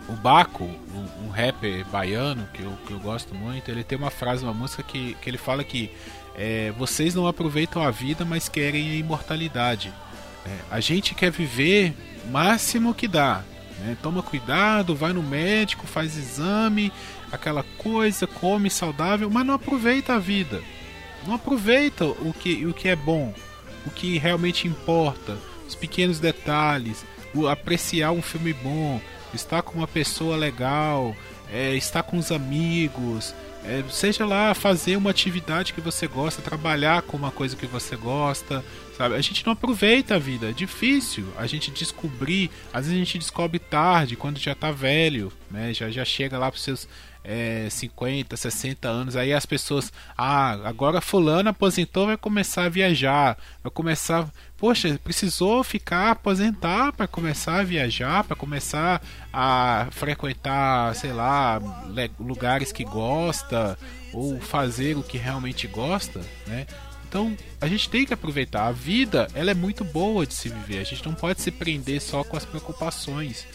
o Baco um, um rapper baiano que eu, que eu gosto muito ele tem uma frase uma música que, que ele fala que é, vocês não aproveitam a vida mas querem a imortalidade. É, a gente quer viver máximo que dá. Né? Toma cuidado, vai no médico, faz exame, aquela coisa, come saudável, mas não aproveita a vida. Não aproveita o que, o que é bom, o que realmente importa, os pequenos detalhes, o apreciar um filme bom, estar com uma pessoa legal, é, estar com os amigos, é, seja lá fazer uma atividade que você gosta, trabalhar com uma coisa que você gosta, sabe? A gente não aproveita a vida, é difícil a gente descobrir, às vezes a gente descobre tarde, quando já tá velho, né? Já, já chega lá pros seus é, 50, 60 anos, aí as pessoas, ah, agora fulano aposentou, vai começar a viajar, vai começar, poxa, precisou ficar aposentar para começar a viajar, para começar a frequentar, sei lá, lugares que gosta ou fazer o que realmente gosta, né? Então, a gente tem que aproveitar. A vida, ela é muito boa de se viver. A gente não pode se prender só com as preocupações.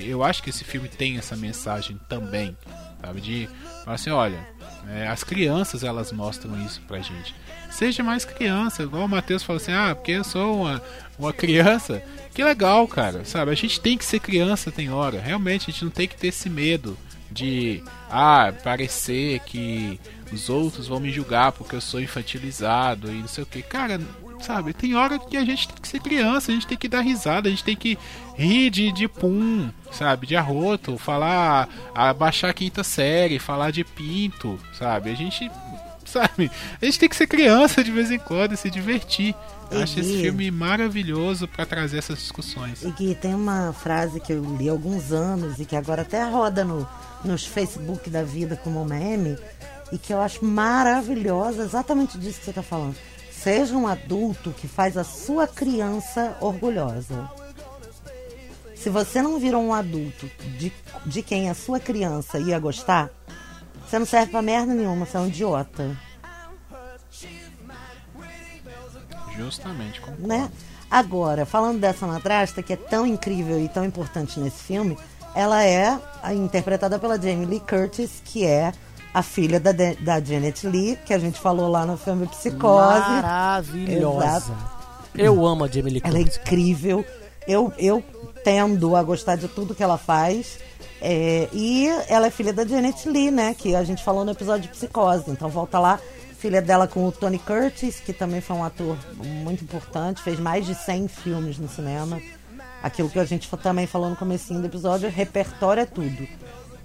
Eu acho que esse filme tem essa mensagem também, sabe? De falar assim, olha, é, as crianças elas mostram isso pra gente. Seja mais criança, igual o Matheus falou assim, ah, porque eu sou uma, uma criança. Que legal, cara, sabe? A gente tem que ser criança, tem hora. Realmente, a gente não tem que ter esse medo de, ah, parecer que os outros vão me julgar porque eu sou infantilizado e não sei o que. Cara, sabe, tem hora que a gente tem que ser criança, a gente tem que dar risada, a gente tem que rir de, de pum, sabe, de arroto, falar, abaixar a quinta série, falar de pinto, sabe? A gente, sabe, a gente tem que ser criança de vez em quando e se divertir. Eu acho esse filme maravilhoso para trazer essas discussões. E Gui, tem uma frase que eu li há alguns anos e que agora até roda no, nos Facebook da vida como meme e que eu acho maravilhosa, exatamente disso que você está falando. Seja um adulto que faz a sua criança orgulhosa. Se você não virou um adulto de, de quem a sua criança ia gostar, você não serve pra merda nenhuma, você é um idiota. Justamente, concordo. Né? Agora, falando dessa madrasta que é tão incrível e tão importante nesse filme, ela é interpretada pela Jamie Lee Curtis, que é a filha da, da Janet Lee, que a gente falou lá no filme Psicose. Maravilhosa. Exato. Eu amo a Jamie Lee Curtis. Ela é incrível. Eu, eu tendo a gostar de tudo que ela faz. É, e ela é filha da Janet Lee, né? Que a gente falou no episódio de Psicose. Então volta lá filha dela com o Tony Curtis, que também foi um ator muito importante, fez mais de 100 filmes no cinema. Aquilo que a gente também falou no comecinho do episódio, repertório é tudo.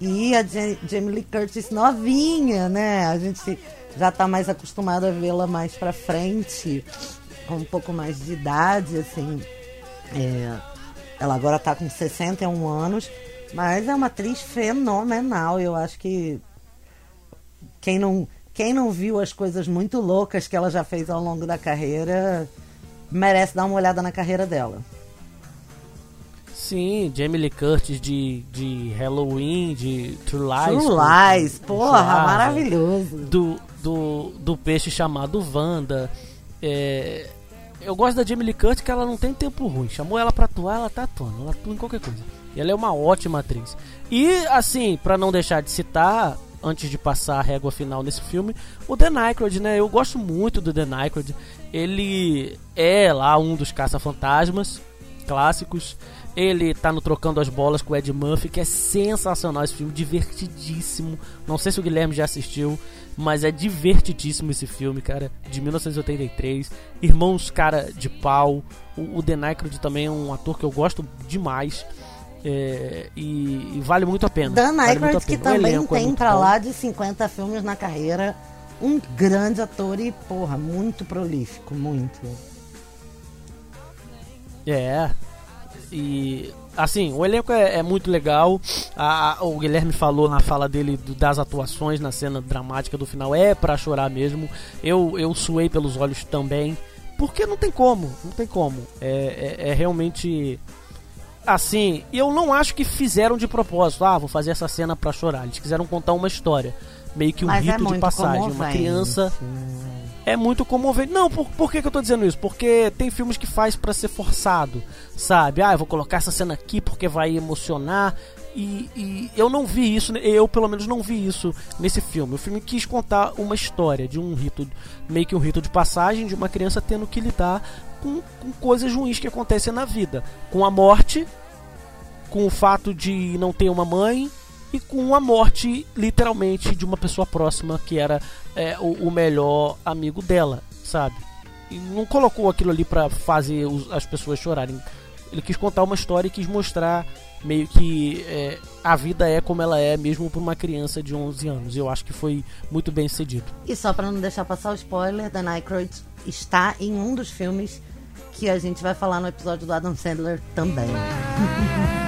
E a Jamie Lee Curtis novinha, né? A gente já está mais acostumado a vê-la mais pra frente, com um pouco mais de idade, assim. É, ela agora tá com 61 anos, mas é uma atriz fenomenal. Eu acho que quem não, quem não viu as coisas muito loucas que ela já fez ao longo da carreira merece dar uma olhada na carreira dela. Sim, Jamie Lee Curtis de, de Halloween, de True Lies. True Lies, porra, maravilhoso. Do, do, do peixe chamado Wanda. É, eu gosto da Jamie Lee Curtis que ela não tem tempo ruim. Chamou ela pra atuar, ela tá atuando. Ela atua em qualquer coisa. E ela é uma ótima atriz. E, assim, para não deixar de citar, antes de passar a régua final nesse filme, o Dan Aykroyd, né? Eu gosto muito do Dan Aykroyd. Ele é lá um dos caça-fantasmas clássicos. Ele tá no Trocando as Bolas com o Ed Murphy, que é sensacional esse filme, divertidíssimo. Não sei se o Guilherme já assistiu, mas é divertidíssimo esse filme, cara, de 1983. Irmãos Cara de Pau. O, o Dan Aykroyd também é um ator que eu gosto demais. É, e, e, vale muito a pena. Dan vale Aykroyd, que também é tem é pra bom. lá de 50 filmes na carreira. Um grande ator e, porra, muito prolífico, muito. É, e assim, o elenco é, é muito legal. A, a, o Guilherme falou na fala dele do, das atuações na cena dramática do final. É para chorar mesmo. Eu, eu suei pelos olhos também. Porque não tem como, não tem como. É, é, é realmente assim. Eu não acho que fizeram de propósito. Ah, vou fazer essa cena para chorar. Eles quiseram contar uma história. Meio que um Mas é rito de passagem. Uma criança é muito comovente. Não, por, por que, que eu tô dizendo isso? Porque tem filmes que faz para ser forçado, sabe? Ah, eu vou colocar essa cena aqui porque vai emocionar. E, e, eu não vi isso, eu pelo menos não vi isso nesse filme. O filme quis contar uma história de um rito, meio que um rito de passagem de uma criança tendo que lidar com, com coisas ruins que acontecem na vida, com a morte, com o fato de não ter uma mãe, e com a morte, literalmente, de uma pessoa próxima que era é, o, o, melhor amigo dela, sabe? E não colocou aquilo ali para fazer os, as pessoas chorarem. Ele quis contar uma história e quis mostrar meio que é, a vida é como ela é, mesmo para uma criança de 11 anos. Eu acho que foi muito bem cedido. E só para não deixar passar o spoiler, Dan Aykroyd está em um dos filmes que a gente vai falar no episódio do Adam Sandler também.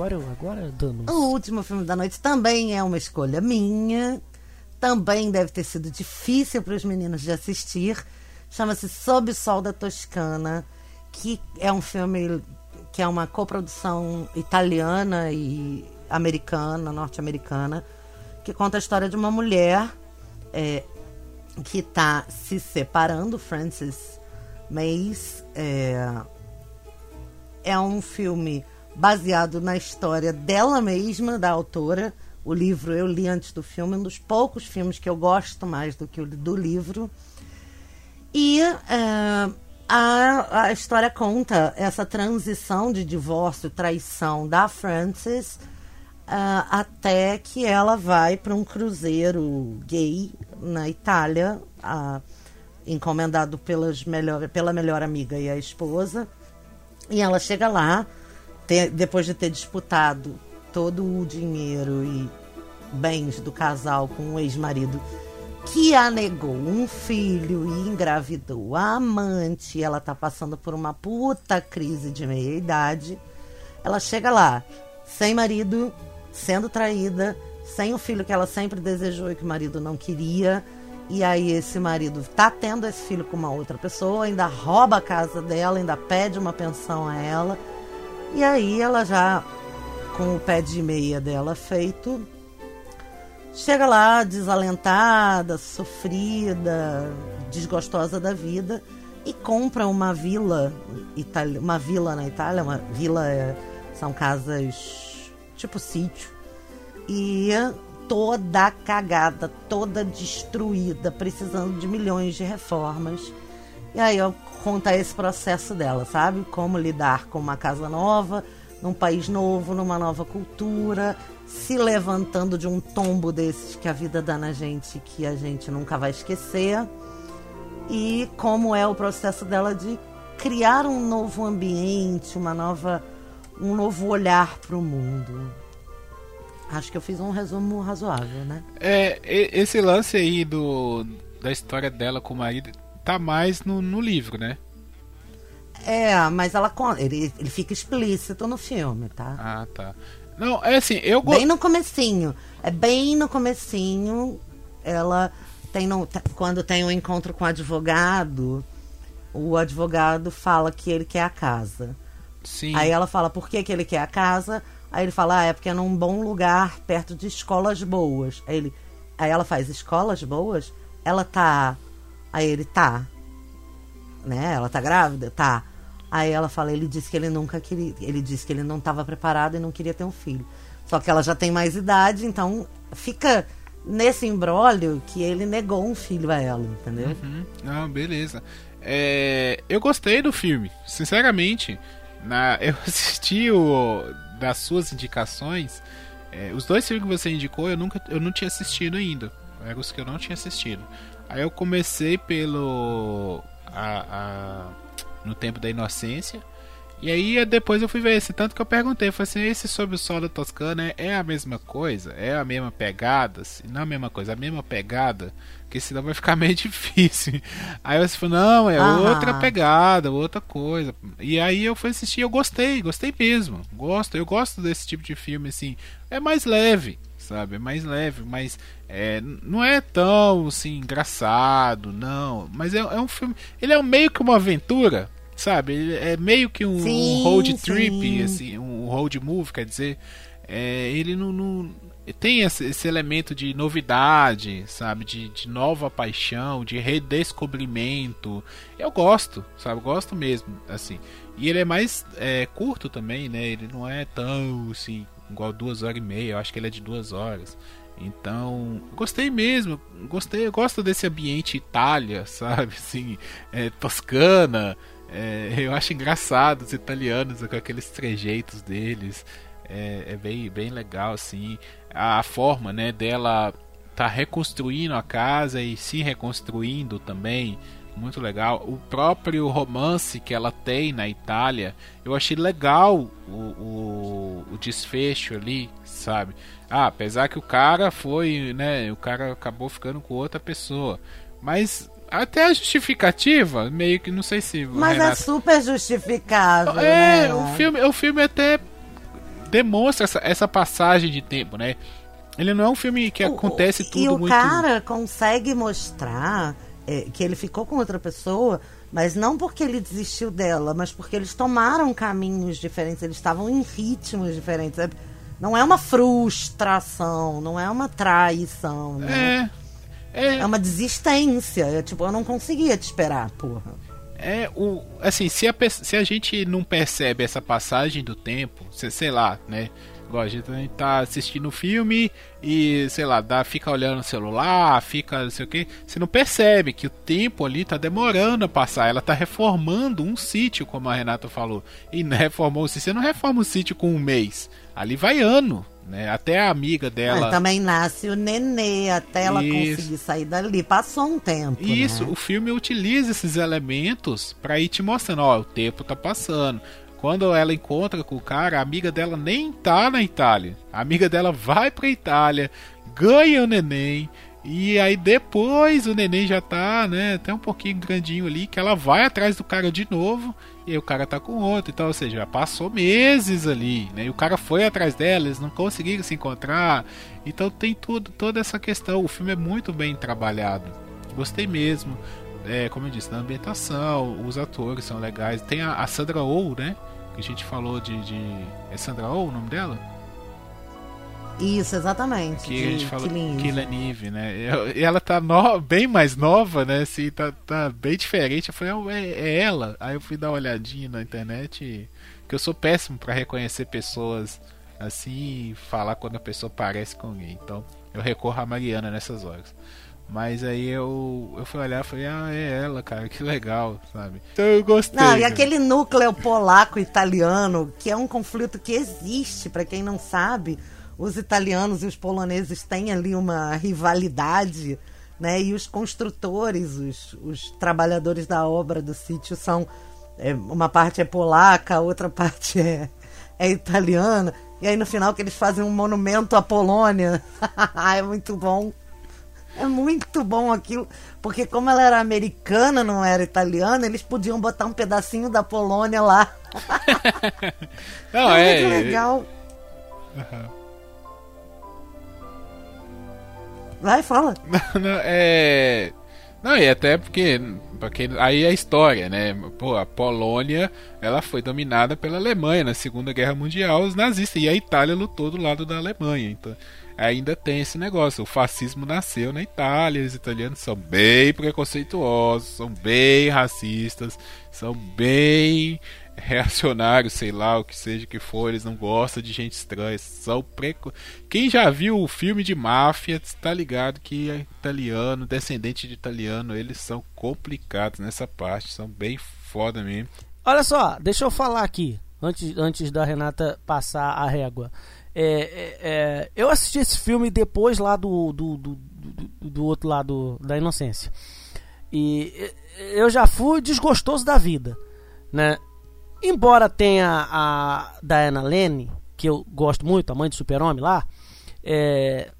agora, agora damos. O último filme da noite também é uma escolha minha. Também deve ter sido difícil para os meninos de assistir. Chama-se Sob o Sol da Toscana, que é um filme que é uma coprodução italiana e americana, norte-americana, que conta a história de uma mulher é, que está se separando, Frances Mays. É, é um filme baseado na história dela mesma, da autora. O livro eu li antes do filme, um dos poucos filmes que eu gosto mais do que o do livro. E uh, a, a história conta essa transição de divórcio, traição da Frances, uh, até que ela vai para um cruzeiro gay na Itália, uh, encomendado pelas melhor, pela melhor amiga e a esposa. E ela chega lá ter, depois de ter disputado todo o dinheiro e bens do casal com o ex-marido que a negou um filho e engravidou a amante, ela tá passando por uma puta crise de meia-idade. Ela chega lá, sem marido, sendo traída, sem o filho que ela sempre desejou e que o marido não queria. E aí esse marido tá tendo esse filho com uma outra pessoa, ainda rouba a casa dela, ainda pede uma pensão a ela. E aí ela já, com o pé de meia dela feito, chega lá desalentada, sofrida, desgostosa da vida e compra uma vila, uma vila na Itália, uma vila é, são casas tipo sítio e toda cagada, toda destruída, precisando de milhões de reformas. E aí eu conta esse processo dela, sabe? Como lidar com uma casa nova, num país novo, numa nova cultura, se levantando de um tombo desses que a vida dá na gente que a gente nunca vai esquecer. E como é o processo dela de criar um novo ambiente, uma nova um novo olhar para o mundo. Acho que eu fiz um resumo razoável, né? É, esse lance aí do da história dela com o marido tá mais no, no livro, né? É, mas ela ele, ele fica explícito no filme, tá? Ah, tá. Não, é assim, eu Bem no comecinho. É bem no comecinho. Ela tem no, quando tem um encontro com o advogado, o advogado fala que ele quer a casa. Sim. Aí ela fala por que, que ele quer a casa. Aí ele fala, ah, é porque é num bom lugar, perto de escolas boas. Aí, ele, aí ela faz escolas boas? Ela tá. Aí ele tá. Né? Ela tá grávida? Tá. Aí ela fala, ele disse que ele nunca queria. Ele disse que ele não estava preparado e não queria ter um filho. Só que ela já tem mais idade, então fica nesse embrólio que ele negou um filho a ela, entendeu? Uhum. Ah, beleza. É, eu gostei do filme, sinceramente. Na, eu assisti o das suas indicações. É, os dois filmes que você indicou eu nunca eu não tinha assistido ainda. Eram os que eu não tinha assistido. Aí eu comecei pelo a, a, no tempo da inocência. E aí depois eu fui ver esse tanto que eu perguntei, falei assim, esse sobre o sol da Toscana é, é a mesma coisa? É a mesma pegada? Não a mesma coisa, a mesma pegada? Porque senão vai ficar meio difícil. Aí você falou, não, é outra pegada, outra coisa. E aí eu fui assistir, eu gostei, gostei mesmo. Gosto, eu gosto desse tipo de filme, assim. É mais leve, sabe? É mais leve, mas é, não é tão assim engraçado, não. Mas é, é um filme. Ele é meio que uma aventura, sabe? Ele é meio que um, sim, um road trip, sim. assim, um road movie, quer dizer. É, ele não, não tem esse, esse, elemento de novidade, sabe? De, de, nova paixão, de redescobrimento. Eu gosto, sabe? Gosto mesmo, assim. E ele é mais é, curto também, né? Ele não é tão, assim, igual duas horas e meia. Eu acho que ele é de duas horas. Então, gostei mesmo, gostei, eu gosto desse ambiente Itália, sabe, assim, é, Toscana, é, eu acho engraçado os italianos com aqueles trejeitos deles, é, é, bem, bem legal, assim, a forma, né, dela tá reconstruindo a casa e se reconstruindo também, muito legal. O próprio romance que ela tem na Itália, eu achei legal o, o, o desfecho ali, sabe? Ah, apesar que o cara foi, né? O cara acabou ficando com outra pessoa. Mas até a justificativa, meio que não sei se. Mas é Renato... é super justificável. É, né? o filme, o filme até demonstra essa, essa passagem de tempo, né? Ele não é um filme que acontece tudo e o muito. cara consegue mostrar é, que ele ficou com outra pessoa, mas não porque ele desistiu dela, mas porque eles tomaram caminhos diferentes, eles estavam em ritmos diferentes. Não é uma frustração, não é uma traição, né? É. É, é uma desistência. É, tipo, eu não conseguia te esperar, porra. É, o, assim, se a, se a gente não percebe essa passagem do tempo, sei lá, né? Igual a gente tá assistindo o filme e, sei lá, dá, fica olhando o celular, fica não sei o que. Você não percebe que o tempo ali tá demorando a passar. Ela tá reformando um sítio, como a Renata falou. E reformou o sítio. Você não reforma o sítio com um mês. Ali vai ano. Né? Até a amiga dela. Mas também nasce o nenê, até ela Isso. conseguir sair dali. Passou um tempo. Isso, né? o filme utiliza esses elementos para ir te mostrando: ó, o tempo tá passando. Quando ela encontra com o cara, a amiga dela nem tá na Itália. A amiga dela vai pra Itália, ganha o neném. E aí depois o neném já tá, né, até um pouquinho grandinho ali, que ela vai atrás do cara de novo, e o cara tá com outro, então, ou seja, já passou meses ali, né, e o cara foi atrás dela, eles não conseguiram se encontrar, então tem tudo, toda essa questão, o filme é muito bem trabalhado, gostei mesmo, é, como eu disse, na ambientação, os atores são legais, tem a, a Sandra Oh, né, que a gente falou de, de. É Sandra Oh o nome dela? Isso, exatamente. Que a gente falou Killing né? E ela tá no, bem mais nova, né? Assim, tá, tá bem diferente. Eu falei, é, é, ela. Aí eu fui dar uma olhadinha na internet. E, que eu sou péssimo para reconhecer pessoas assim e falar quando a pessoa parece com alguém. Então eu recorro a Mariana nessas horas. Mas aí eu, eu fui olhar e falei, ah, é ela, cara, que legal, sabe? Então eu gostei. Não, e cara. aquele núcleo polaco-italiano, que é um conflito que existe, para quem não sabe, os italianos e os poloneses têm ali uma rivalidade, né? E os construtores, os, os trabalhadores da obra do sítio são. é, uma parte é polaca, a outra parte é, é italiana. E aí no final que eles fazem um monumento à Polônia. é muito bom. É muito bom aquilo, porque como ela era americana, não era italiana, eles podiam botar um pedacinho da Polônia lá. Não, é é. muito legal. Aham. Vai, fala. Não, não, é. Não, e até porque. porque aí é a história, né? Pô, a Polônia ela foi dominada pela Alemanha na Segunda Guerra Mundial, os nazistas, e a Itália lutou do lado da Alemanha. Então ainda tem esse negócio. O fascismo nasceu na Itália, os italianos são bem preconceituosos, são bem racistas, são bem reacionários, sei lá, o que seja que for, eles não gostam de gente estranha, são preco... Quem já viu o filme de máfia está ligado que é italiano, descendente de italiano, eles são complicados nessa parte, são bem foda mesmo. Olha só, deixa eu falar aqui, antes, antes da Renata passar a régua. É, é, é, eu assisti esse filme depois lá do, do, do, do, do outro lado da inocência. E eu já fui desgostoso da vida, né? Embora tenha a Diana Lane, que eu gosto muito, a mãe do super-homem lá, é,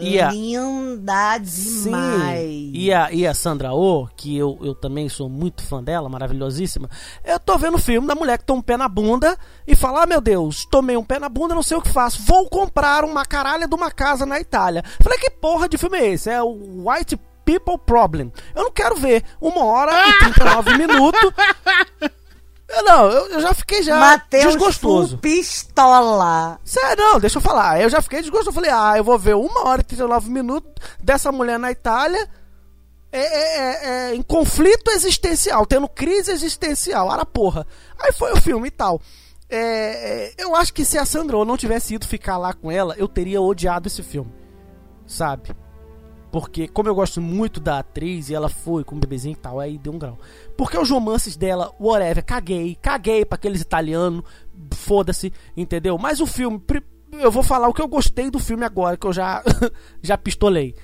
e a, Linda Sim, demais. e a, e a Sandra Oh, que eu, eu também sou muito fã dela, maravilhosíssima. Eu tô vendo o filme da mulher que toma um pé na bunda e fala: Ah, meu Deus, tomei um pé na bunda, não sei o que faço. Vou comprar uma caralha de uma casa na Itália. Falei: Que porra de filme é esse? É o White People Problem. Eu não quero ver uma hora e 39 minutos. Eu Não, eu, eu já fiquei já Mateus desgostoso. pistola. Sério, não, deixa eu falar. Eu já fiquei desgostoso. Eu falei, ah, eu vou ver uma hora e 39 minutos dessa mulher na Itália é, é, é, é, em conflito existencial, tendo crise existencial. Ara porra. Aí foi o filme e tal. É, é, eu acho que se a Sandra Oh não tivesse ido ficar lá com ela, eu teria odiado esse filme. Sabe? Porque, como eu gosto muito da atriz e ela foi com o bebezinho e tal, aí deu um grau. Porque os romances dela, whatever, caguei, caguei pra aqueles italianos, foda-se, entendeu? Mas o filme, eu vou falar o que eu gostei do filme agora, que eu já, já pistolei.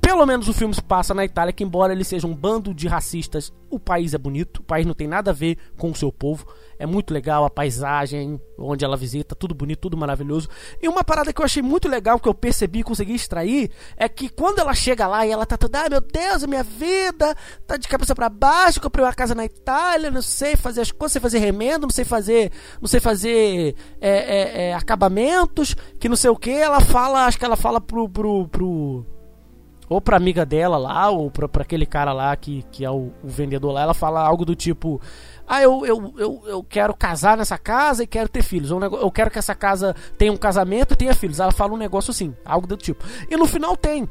Pelo menos o filme se passa na Itália, que embora ele seja um bando de racistas, o país é bonito, o país não tem nada a ver com o seu povo. É muito legal a paisagem, onde ela visita, tudo bonito, tudo maravilhoso. E uma parada que eu achei muito legal, que eu percebi e consegui extrair, é que quando ela chega lá e ela tá toda, ai meu Deus, a minha vida tá de cabeça para baixo, comprei uma casa na Itália, não sei fazer as coisas, sei fazer remendo, não sei fazer, não sei fazer é, é, é, acabamentos, que não sei o que, ela fala, acho que ela fala pro, pro, pro ou pra amiga dela lá, ou pra, pra aquele cara lá que, que é o, o vendedor lá, ela fala algo do tipo: Ah, eu, eu, eu, eu quero casar nessa casa e quero ter filhos. Um nego- Eu quero que essa casa tenha um casamento e tenha filhos. Ela fala um negócio assim, algo do tipo. E no final tem.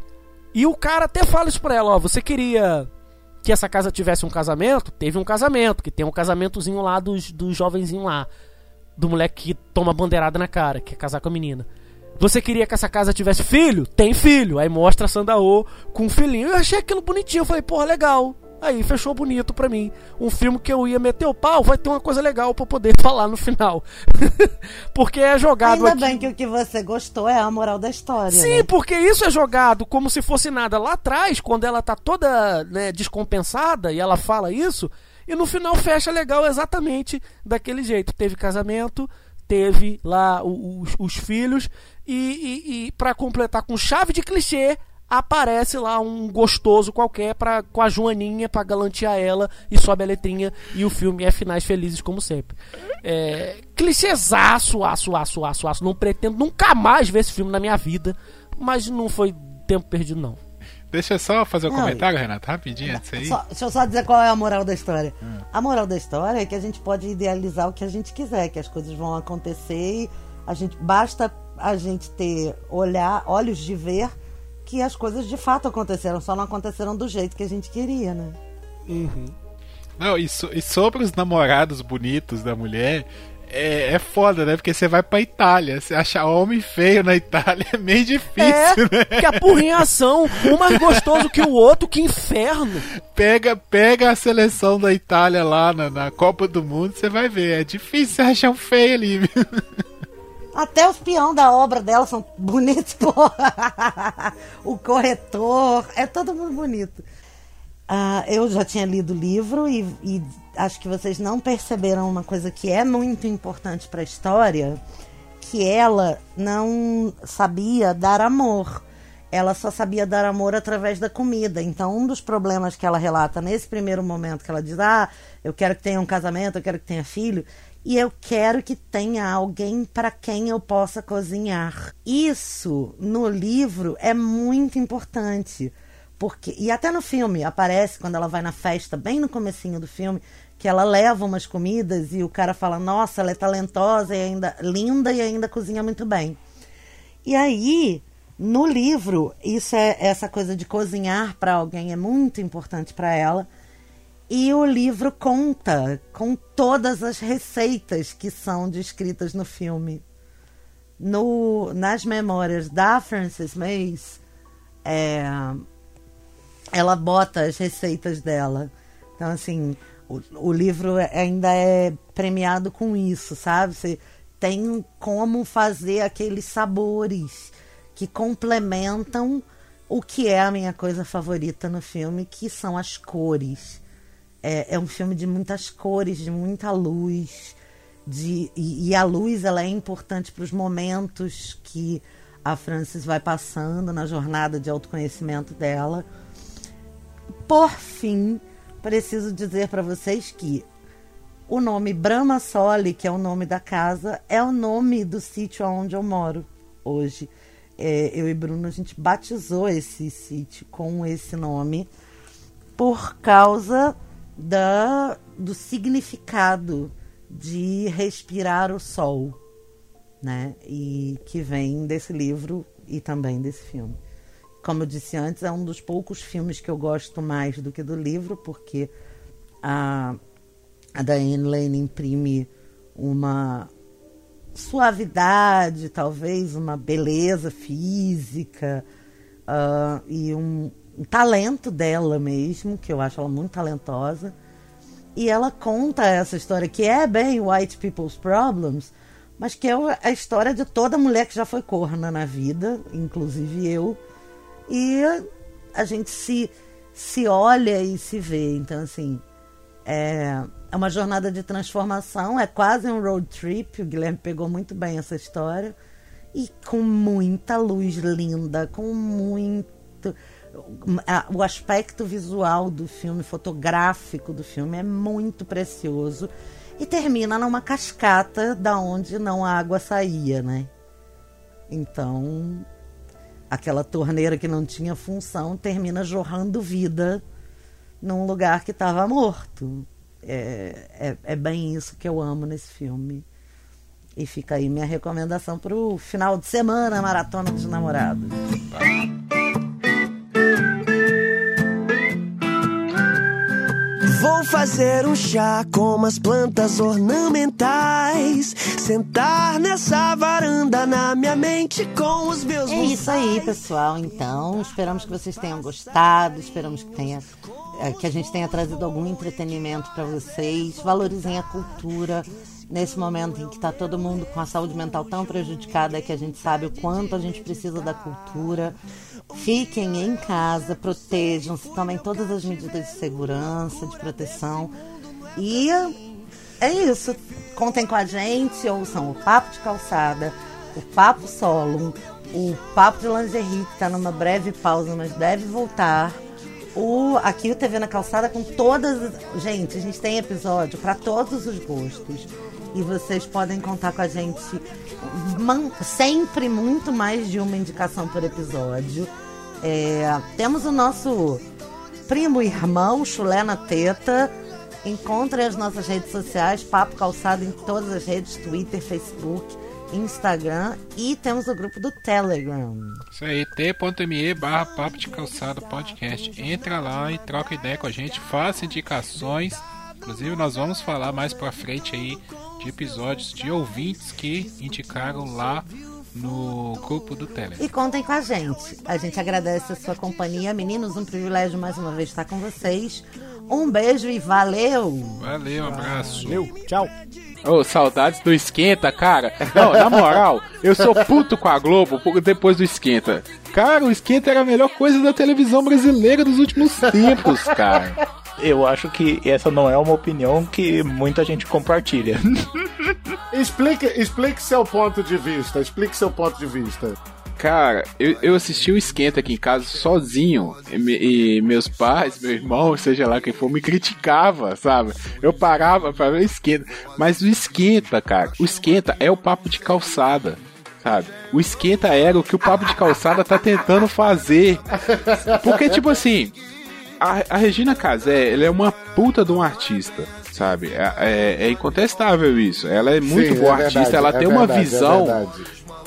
E o cara até fala isso pra ela: Ó, você queria que essa casa tivesse um casamento? Teve um casamento, que tem um casamentozinho lá dos, dos jovenzinhos lá. Do moleque que toma bandeirada na cara, que quer casar com a menina. Você queria que essa casa tivesse filho? Tem filho. Aí mostra a Sandaô com um filhinho. Eu achei aquilo bonitinho. Eu falei, porra, legal. Aí fechou bonito pra mim. Um filme que eu ia meter o pau, vai ter uma coisa legal pra poder falar no final. porque é jogado Ainda aqui. bem que o que você gostou é a moral da história. Sim, né? porque isso é jogado como se fosse nada lá atrás, quando ela tá toda né, descompensada e ela fala isso, e no final fecha legal exatamente daquele jeito. Teve casamento, teve lá os, os filhos, e, e, e para completar com chave de clichê, aparece lá um gostoso qualquer pra, com a Joaninha pra galantear ela e sobe a letrinha e o filme é finais felizes como sempre. É, clichêzaço, aço, aço, aço, aço. Não pretendo nunca mais ver esse filme na minha vida, mas não foi tempo perdido não. Deixa eu só fazer um Não, comentário, Renato, rapidinho antes aí. Só- deixa eu só dizer qual é a moral da história. A moral da história é que a gente pode idealizar o que a gente quiser, que as coisas vão acontecer e a gente basta a gente ter olhar, olhos de ver que as coisas de fato aconteceram, só não aconteceram do jeito que a gente queria, né? Não, e, so- e sobre os namorados bonitos da mulher, é, é foda, né? Porque você vai pra Itália. Você achar homem feio na Itália é meio difícil, É, né? que apurrinhação. Um mais gostoso que o outro, que inferno. Pega, pega a seleção da Itália lá na, na Copa do Mundo, você vai ver. É difícil você achar um feio ali, viu? Até os peão da obra dela são bonitos, pô. o corretor, é todo mundo bonito. Ah, eu já tinha lido o livro e, e acho que vocês não perceberam uma coisa que é muito importante para a história, que ela não sabia dar amor. Ela só sabia dar amor através da comida. Então, um dos problemas que ela relata nesse primeiro momento, que ela diz: Ah, eu quero que tenha um casamento, eu quero que tenha filho, e eu quero que tenha alguém para quem eu possa cozinhar. Isso no livro é muito importante. Porque, e até no filme aparece quando ela vai na festa, bem no comecinho do filme, que ela leva umas comidas e o cara fala: "Nossa, ela é talentosa e ainda linda e ainda cozinha muito bem". E aí, no livro, isso é essa coisa de cozinhar para alguém é muito importante para ela. E o livro conta com todas as receitas que são descritas no filme. No, nas memórias da Frances Mays, é, ela bota as receitas dela. Então, assim, o, o livro ainda é premiado com isso, sabe? Você tem como fazer aqueles sabores que complementam o que é a minha coisa favorita no filme, que são as cores. É, é um filme de muitas cores, de muita luz. De, e, e a luz ela é importante para os momentos que a Frances vai passando na jornada de autoconhecimento dela. Por fim, preciso dizer para vocês que o nome Brahma Soli, que é o nome da casa, é o nome do sítio onde eu moro hoje. É, eu e Bruno, a gente batizou esse sítio com esse nome por causa da, do significado de respirar o sol, né? E que vem desse livro e também desse filme. Como eu disse antes, é um dos poucos filmes que eu gosto mais do que do livro, porque a, a Diane Lane imprime uma suavidade, talvez uma beleza física uh, e um, um talento dela mesmo, que eu acho ela muito talentosa. E ela conta essa história que é bem White People's Problems, mas que é a história de toda mulher que já foi corna na vida, inclusive eu. E a gente se, se olha e se vê. Então, assim, é, é uma jornada de transformação, é quase um road trip. O Guilherme pegou muito bem essa história. E com muita luz linda, com muito. O aspecto visual do filme, fotográfico do filme, é muito precioso. E termina numa cascata da onde não a água saía, né? Então, aquela torneira que não tinha função termina jorrando vida num lugar que estava morto. É, é, é, bem isso que eu amo nesse filme. E fica aí minha recomendação para o final de semana, Maratona dos Namorados. Vou fazer um chá com umas plantas ornamentais. Sentar nessa varanda na minha mente com os meus É isso aí, pessoal. Então, esperamos que vocês tenham gostado. Esperamos que tenha que a gente tenha trazido algum entretenimento para vocês. Valorizem a cultura nesse momento em que está todo mundo com a saúde mental tão prejudicada que a gente sabe o quanto a gente precisa da cultura. Fiquem em casa, protejam-se, tomem todas as medidas de segurança, de proteção. E é isso. Contem com a gente, ouçam o Papo de Calçada, o Papo Solo, o Papo de Lingerie, que está numa breve pausa, mas deve voltar. O, aqui o TV na Calçada com todas. Gente, a gente tem episódio para todos os gostos. E vocês podem contar com a gente sempre muito mais de uma indicação por episódio. É, temos o nosso primo irmão, Chulé na Teta. Encontre as nossas redes sociais, Papo Calçado em todas as redes, Twitter, Facebook, Instagram e temos o grupo do Telegram. Isso aí, t.me barra Papo de Calçado Podcast. Entra lá e troca ideia com a gente, faça indicações. Inclusive nós vamos falar mais pra frente aí de episódios de ouvintes que indicaram lá no grupo do Telegram. E contem com a gente. A gente agradece a sua companhia. Meninos, um privilégio mais uma vez estar com vocês. Um beijo e valeu! Valeu, um abraço. Valeu, tchau. Ô, saudades do Esquenta, cara. Não, na moral, eu sou puto com a Globo depois do Esquenta. Cara, o Esquenta era a melhor coisa da televisão brasileira dos últimos tempos, cara. Eu acho que essa não é uma opinião que muita gente compartilha. Explique, explique seu ponto de vista. Explique seu ponto de vista. Cara, eu, eu assisti o Esquenta aqui em casa sozinho e, me- e meus pais, meu irmão, seja lá quem for, me criticava, sabe? Eu parava pra ver o Esquenta. Mas o Esquenta, cara, o Esquenta é o papo de calçada, sabe? O Esquenta era o que o papo de calçada tá tentando fazer. Porque, tipo assim, a, a Regina Casé, ela é uma puta de um artista, sabe? É, é- é incontestável isso. Ela é muito Sim, boa é artista, verdade, ela é tem uma verdade, é visão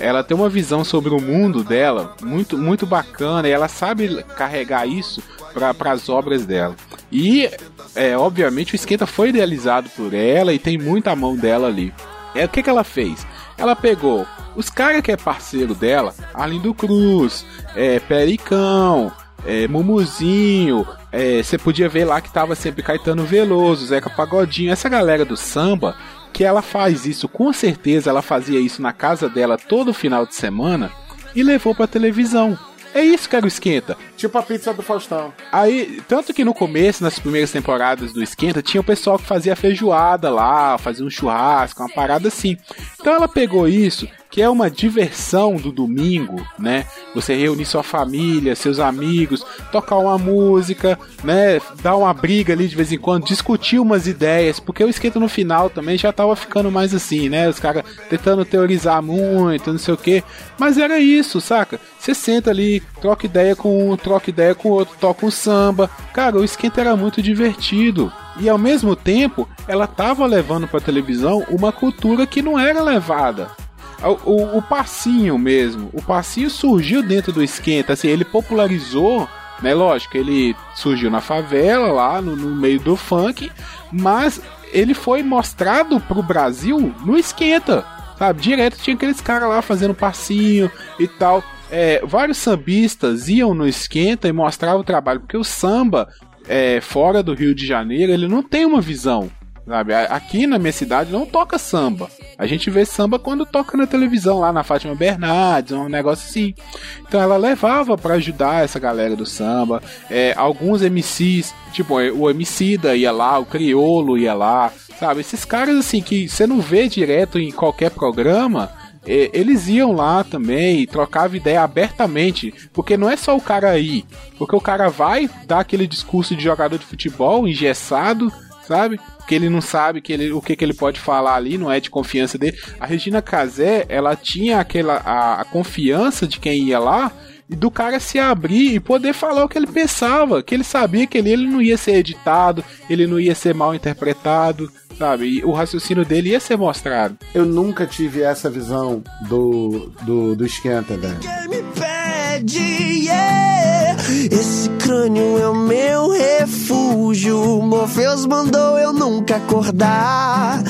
ela tem uma visão sobre o mundo dela muito, muito bacana e ela sabe carregar isso para as obras dela. E, é, obviamente, o Esquenta foi idealizado por ela e tem muita mão dela ali. É, o que, que ela fez? Ela pegou os caras que é parceiro dela, Arlindo Cruz, é, Pericão, é, Mumuzinho, é, você podia ver lá que tava sempre Caetano Veloso, Zeca Pagodinho, essa galera do samba, que ela faz isso, com certeza ela fazia isso na casa dela todo final de semana e levou pra televisão. É isso que era o Esquenta. Tipo a pizza do Faustão. Aí, tanto que no começo, nas primeiras temporadas do Esquenta, tinha o pessoal que fazia feijoada lá, fazia um churrasco, uma parada assim. Então ela pegou isso, que é uma diversão do domingo, né? Você reunir sua família, seus amigos, tocar uma música, né? Dar uma briga ali de vez em quando, discutir umas ideias, porque o Esquenta no final também já tava ficando mais assim, né? Os caras tentando teorizar muito, não sei o que. Mas era isso, saca? Você senta ali, troca ideia com troca ideia com o outro, toca um samba. Cara, o esquenta era muito divertido. E ao mesmo tempo, ela tava levando pra televisão uma cultura que não era levada. O, o, o passinho mesmo, o passinho surgiu dentro do esquenta, assim, ele popularizou, né? Lógico, ele surgiu na favela, lá no, no meio do funk, mas ele foi mostrado pro Brasil no esquenta, sabe? Direto tinha aqueles caras lá fazendo passinho e tal. É, vários sambistas iam no esquenta e mostravam o trabalho, porque o samba é, fora do Rio de Janeiro ele não tem uma visão. Sabe? Aqui na minha cidade não toca samba. A gente vê samba quando toca na televisão, lá na Fátima Bernardes, um negócio assim. Então ela levava pra ajudar essa galera do samba. É, alguns MCs, tipo o Emicida ia lá, o Criolo ia lá, sabe? Esses caras assim que você não vê direto em qualquer programa. Eles iam lá também e trocavam ideia abertamente, porque não é só o cara ir, porque o cara vai dar aquele discurso de jogador de futebol engessado, sabe? Que ele não sabe que ele, o que, que ele pode falar ali, não é de confiança dele. A Regina Casé, ela tinha aquela a, a confiança de quem ia lá e do cara se abrir e poder falar o que ele pensava, que ele sabia que ele, ele não ia ser editado, ele não ia ser mal interpretado, sabe? E o raciocínio dele ia ser mostrado. Eu nunca tive essa visão do, do, do esquenta, né? pede, yeah. Esse crânio é o meu refúgio. Morpheus mandou eu nunca acordar.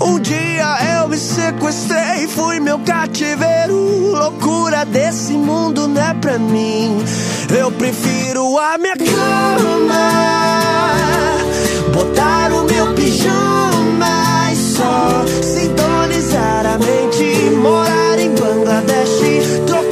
Um dia eu me sequestrei, fui meu cativeiro. Loucura desse mundo não é pra mim. Eu prefiro a minha cama, botar o meu pijama e só. Sintonizar a mente, morar em Bangladesh, trocar